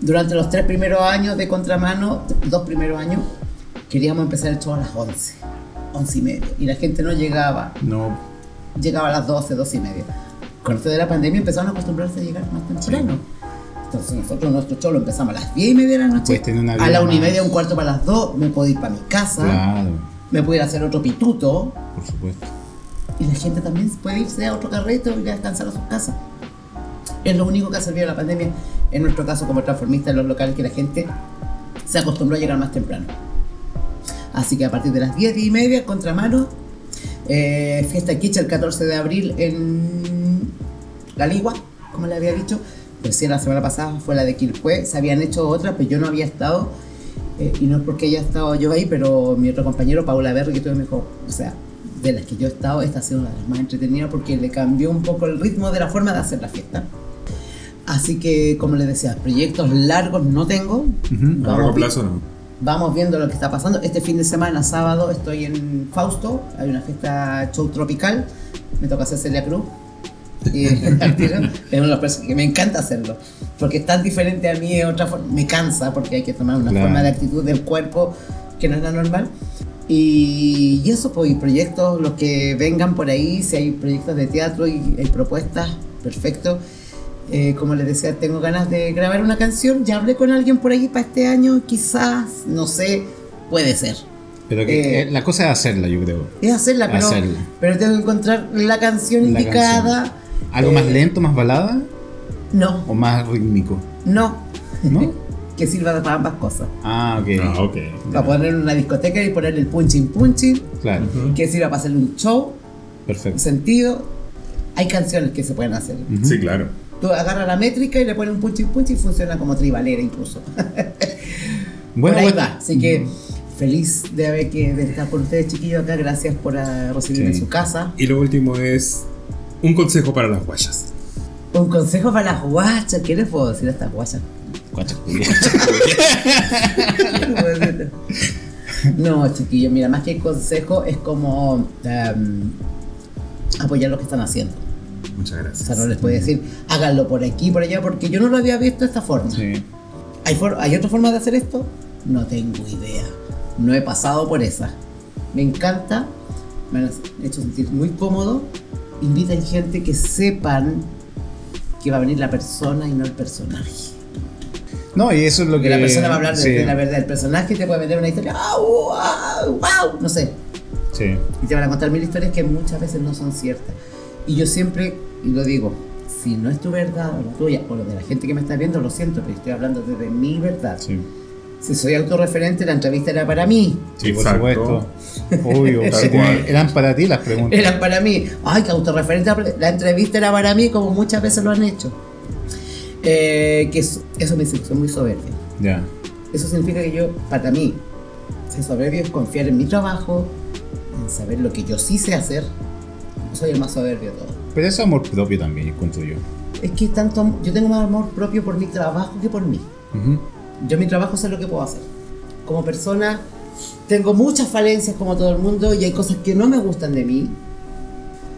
S2: Durante los tres primeros años de contramano, dos primeros años, queríamos empezar el show a las 11, 11 y media. Y la gente no llegaba.
S1: No,
S2: Llegaba a las 12, 12 y media. Con esto de la pandemia empezaron a acostumbrarse a llegar más temprano. Entonces nosotros nuestro show lo empezamos a las 10 y media de la noche.
S1: Una
S2: a la una y
S1: más.
S2: media, un cuarto para las 2, me puedo ir para mi casa
S1: claro,
S2: me puedo ir a hacer otro pituto
S1: por supuesto.
S2: y la gente también puede irse a otro carrito y a descansar a sus casas. Es lo único que ha servido la pandemia, en nuestro caso como transformista en los locales, que la gente se acostumbró a llegar más temprano. Así que a partir de las 10 y media, contramano, eh, fiesta Kitsch el 14 de abril en La Ligua, como le había dicho. Recién la semana pasada fue la de Quilpué, se habían hecho otras, pero yo no había estado. Eh, y no es porque haya estado yo ahí, pero mi otro compañero, Paula Berry, que tuve me dijo, o sea, de las que yo he estado, esta ha sido una de las más entretenidas porque le cambió un poco el ritmo de la forma de hacer la fiesta. Así que, como les decía, proyectos largos no tengo.
S3: A largo plazo no.
S2: Vamos viendo lo que está pasando. Este fin de semana, sábado, estoy en Fausto. Hay una fiesta show tropical. Me toca hacer Celia Cruz. Y es personajes que me encanta hacerlo. Porque es tan diferente a mí, es otra forma. Me cansa porque hay que tomar una
S1: Claro.
S2: forma de actitud del cuerpo que no es la normal. Y, y eso, pues, y proyectos, los que vengan por ahí, si hay proyectos de teatro y hay propuestas, perfecto. Eh, como les decía, tengo ganas de grabar una canción. Ya hablé con alguien por ahí para este año, quizás, no sé, puede ser.
S1: Pero que,
S2: Eh,
S1: eh, la cosa es hacerla, yo creo.
S2: Es hacerla, pero,
S1: Hacerla.
S2: pero tengo que encontrar la canción
S1: La
S2: indicada.
S1: ¿Algo
S2: Eh,
S1: más lento, más balada
S2: No,
S1: o más rítmico?
S2: no.
S1: ¿No?
S2: que sirva para ambas cosas.
S1: Ah, ok.
S3: Ah, ok.
S2: Para poner en una discoteca y ponerle el punchin punchin,
S1: Claro,
S2: que sirva para hacerle un show,
S1: perfecto.
S2: sentido. hay canciones que se pueden hacer.
S3: Sí, claro.
S2: Tú agarras la métrica y le pones un punch y punch y funciona como tribalera incluso.
S1: Bueno,
S2: por ahí
S1: bueno.
S2: va. Así que feliz de haber que de estar con ustedes chiquillos acá. Gracias por ah, recibirme
S1: Sí.
S2: en su casa.
S3: Y lo último es un consejo para las guayas.
S2: Un consejo para las guachas. ¿Qué les puedo decir a estas guachas?
S1: Guacha, culia.
S2: No, chiquillos, mira, más que consejo es como em, apoyar lo que están haciendo.
S3: Muchas
S2: O
S3: gracias.
S2: sea, no les puedo decir, háganlo por aquí, por allá, porque yo no lo había visto de esta forma.
S1: Sí.
S2: ¿Hay, for- ¿Hay otra forma de hacer esto? No tengo idea. No he pasado por esa. Me encanta, me han hecho sentir muy cómodo. Invitan gente que sepan que va a venir la persona y no el personaje.
S1: No, y eso es lo que.
S2: Porque la persona va a hablar de,
S1: sí,
S2: de la verdad del personaje y te puede vender una historia. ¡Au! ¡Wow! ¡Wow! No sé.
S1: Sí.
S2: Y te van a contar mil historias que muchas veces no son ciertas. Y yo siempre, y lo digo, si no es tu verdad o la tuya, o lo de la gente que me está viendo, lo siento, pero estoy hablando desde mi verdad.
S1: Sí.
S2: Si soy autorreferente, la entrevista era para mí.
S1: Sí, por
S3: Exacto.
S1: supuesto. Obvio.
S3: Tal
S1: Sí,
S3: cual.
S1: eran para ti las preguntas.
S2: Era para mí. Ay, que autorreferente, la entrevista era para mí, como muchas veces lo han hecho. Eh, que eso, eso me soy muy soberbia.
S1: Ya.
S2: Eso significa que yo, para mí, ser soberbio es confiar en mi trabajo, en saber lo que yo sí sé hacer. Soy el más soberbio de todos.
S1: Pero es amor propio también, encuentro yo.
S2: Es que tanto, yo tengo más amor propio por mi trabajo que por mí.
S1: Ujú.
S2: Yo mi trabajo sé lo que puedo hacer. Como persona, tengo muchas falencias como todo el mundo y hay cosas que no me gustan de mí.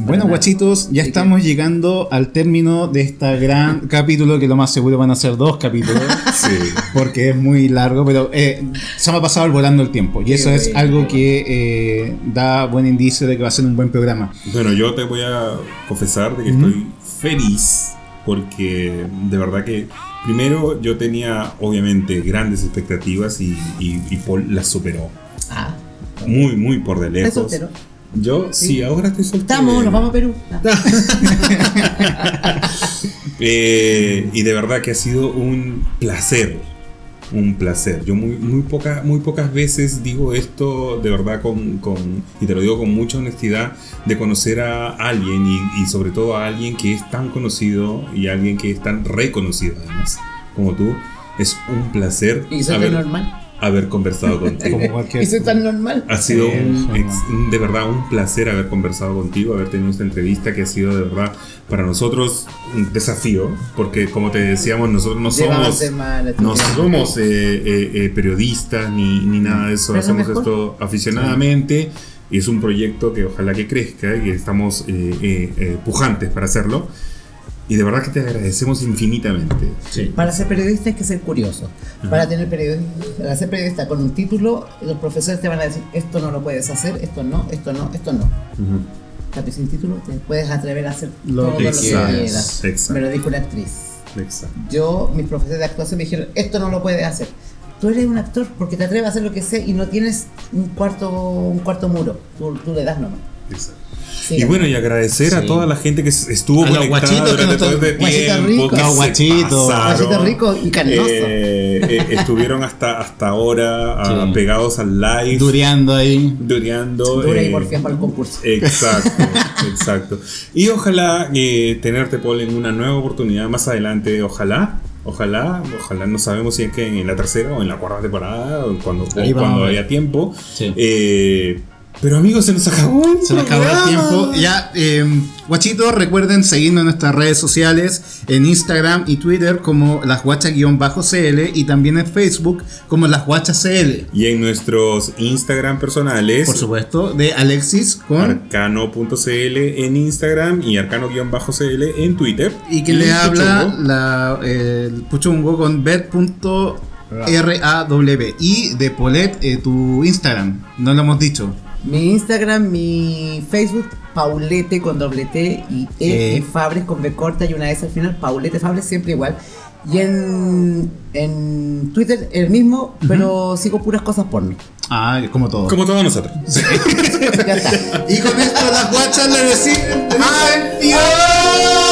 S1: Bueno, guachitos, ya estamos llegando al término de este gran capítulo, que lo más seguro van a ser dos capítulos,
S3: Sí.
S1: porque es muy largo, pero eh, se me ha pasado volando el tiempo. Y eso es algo que eh, da buen indicio de que va a ser un buen programa.
S3: Bueno, yo te voy a confesar de que estoy feliz porque de verdad que primero yo tenía obviamente grandes expectativas y, y- y Paul las superó.
S2: Ah,
S3: Muy, muy por de
S2: ¿estás
S3: lejos.
S2: soltero?
S3: Yo sí,
S2: Sí.
S3: ahora estoy soltero.
S2: Estamos, nos vamos a Perú.
S3: Eh, y de verdad que ha sido un placer. Un placer. Yo muy, muy, poca- muy pocas veces digo esto de verdad con, con- y te lo digo con mucha honestidad, de conocer a alguien y, y sobre todo a alguien que es tan conocido y alguien que es tan reconocido además como tú. Es un placer
S2: ¿Y
S3: haber,
S2: tan normal?
S3: Haber conversado contigo.
S1: Como cualquier.
S2: ¿Y soy tan normal?
S3: Ha sido
S1: Sí,
S3: un- ex- de verdad un placer haber conversado contigo, haber tenido esta entrevista que ha sido de verdad para nosotros un desafío, porque como te decíamos, nosotros no somos, no somos eh, eh, eh, periodistas ni, ni nada de eso,
S2: Pero
S3: hacemos
S2: mejor.
S3: esto aficionadamente y es un proyecto que ojalá que crezca y estamos eh, eh, eh, pujantes para hacerlo. Y de verdad que te agradecemos infinitamente.
S1: Sí.
S2: Para ser periodista hay que ser curioso. Para tener periodista, para ser periodista con un título, los profesores te van a decir esto no lo puedes hacer, esto no, esto no, esto no. Tapi sin título te puedes atrever a hacer
S1: Lo
S2: todo
S1: que
S2: lo que
S1: quieras.
S2: quieras.
S3: Exacto.
S2: Me lo dijo una actriz.
S3: Exacto.
S2: Yo, mis profesores de actuación me dijeron, esto no lo puedes hacer. Tú eres un actor porque te atreves a hacer lo que sé y no tienes un cuarto, un cuarto muro. Tú, tú le das nomás.
S3: Exacto.
S2: Sí,
S3: Y bueno, y agradecer a toda la gente que estuvo
S1: A los
S3: conectada
S1: guachitos
S3: durante todo
S1: to-
S3: este
S2: guachitos
S3: tiempo.
S2: ricos.
S3: que
S1: guachitos.
S3: pasaron.
S2: Guachito rico y carnoso.
S3: Eh, eh, estuvieron hasta, hasta ahora ah,
S1: Sí.
S3: pegados al live.
S1: Dureando ahí.
S3: Dureando.
S2: Dura y
S3: eh,
S2: porfía para el concurso.
S3: Exacto, exacto. Y ojalá eh, tenerte, Paul, en una nueva oportunidad más adelante. Ojalá, ojalá, ojalá. No sabemos si es que en la tercera o en la cuarta temporada, o cuando, o cuando haya tiempo.
S1: Sí.
S3: Eh, pero amigos, se nos acabó. el
S1: Se nos acabó el tiempo. Ya, eh, guachitos, recuerden seguirnos en nuestras redes sociales, en Instagram y Twitter como las guachas-cl y también en Facebook como las guachas CL.
S3: Y en nuestros Instagram personales.
S1: Por supuesto, de Alexis con...
S3: Arcano.cl en Instagram y arcano-cl en Twitter.
S1: Y que le habla
S3: Puchungo.
S1: la, el Puchungo con bet.raw. Y de Polet, eh, tu Instagram, no lo hemos dicho.
S2: Mi Instagram, mi Facebook, Paulete con doble T y E,
S1: Eh.
S2: y Fabres con B corta y una S al final, Paulete Fabres siempre igual. Y en, en Twitter el mismo, pero sigo puras cosas porno.
S1: Ah, como todo.
S3: Como todos nosotros.
S2: Ya está.
S1: Y con esto las guachas le decimos adiós.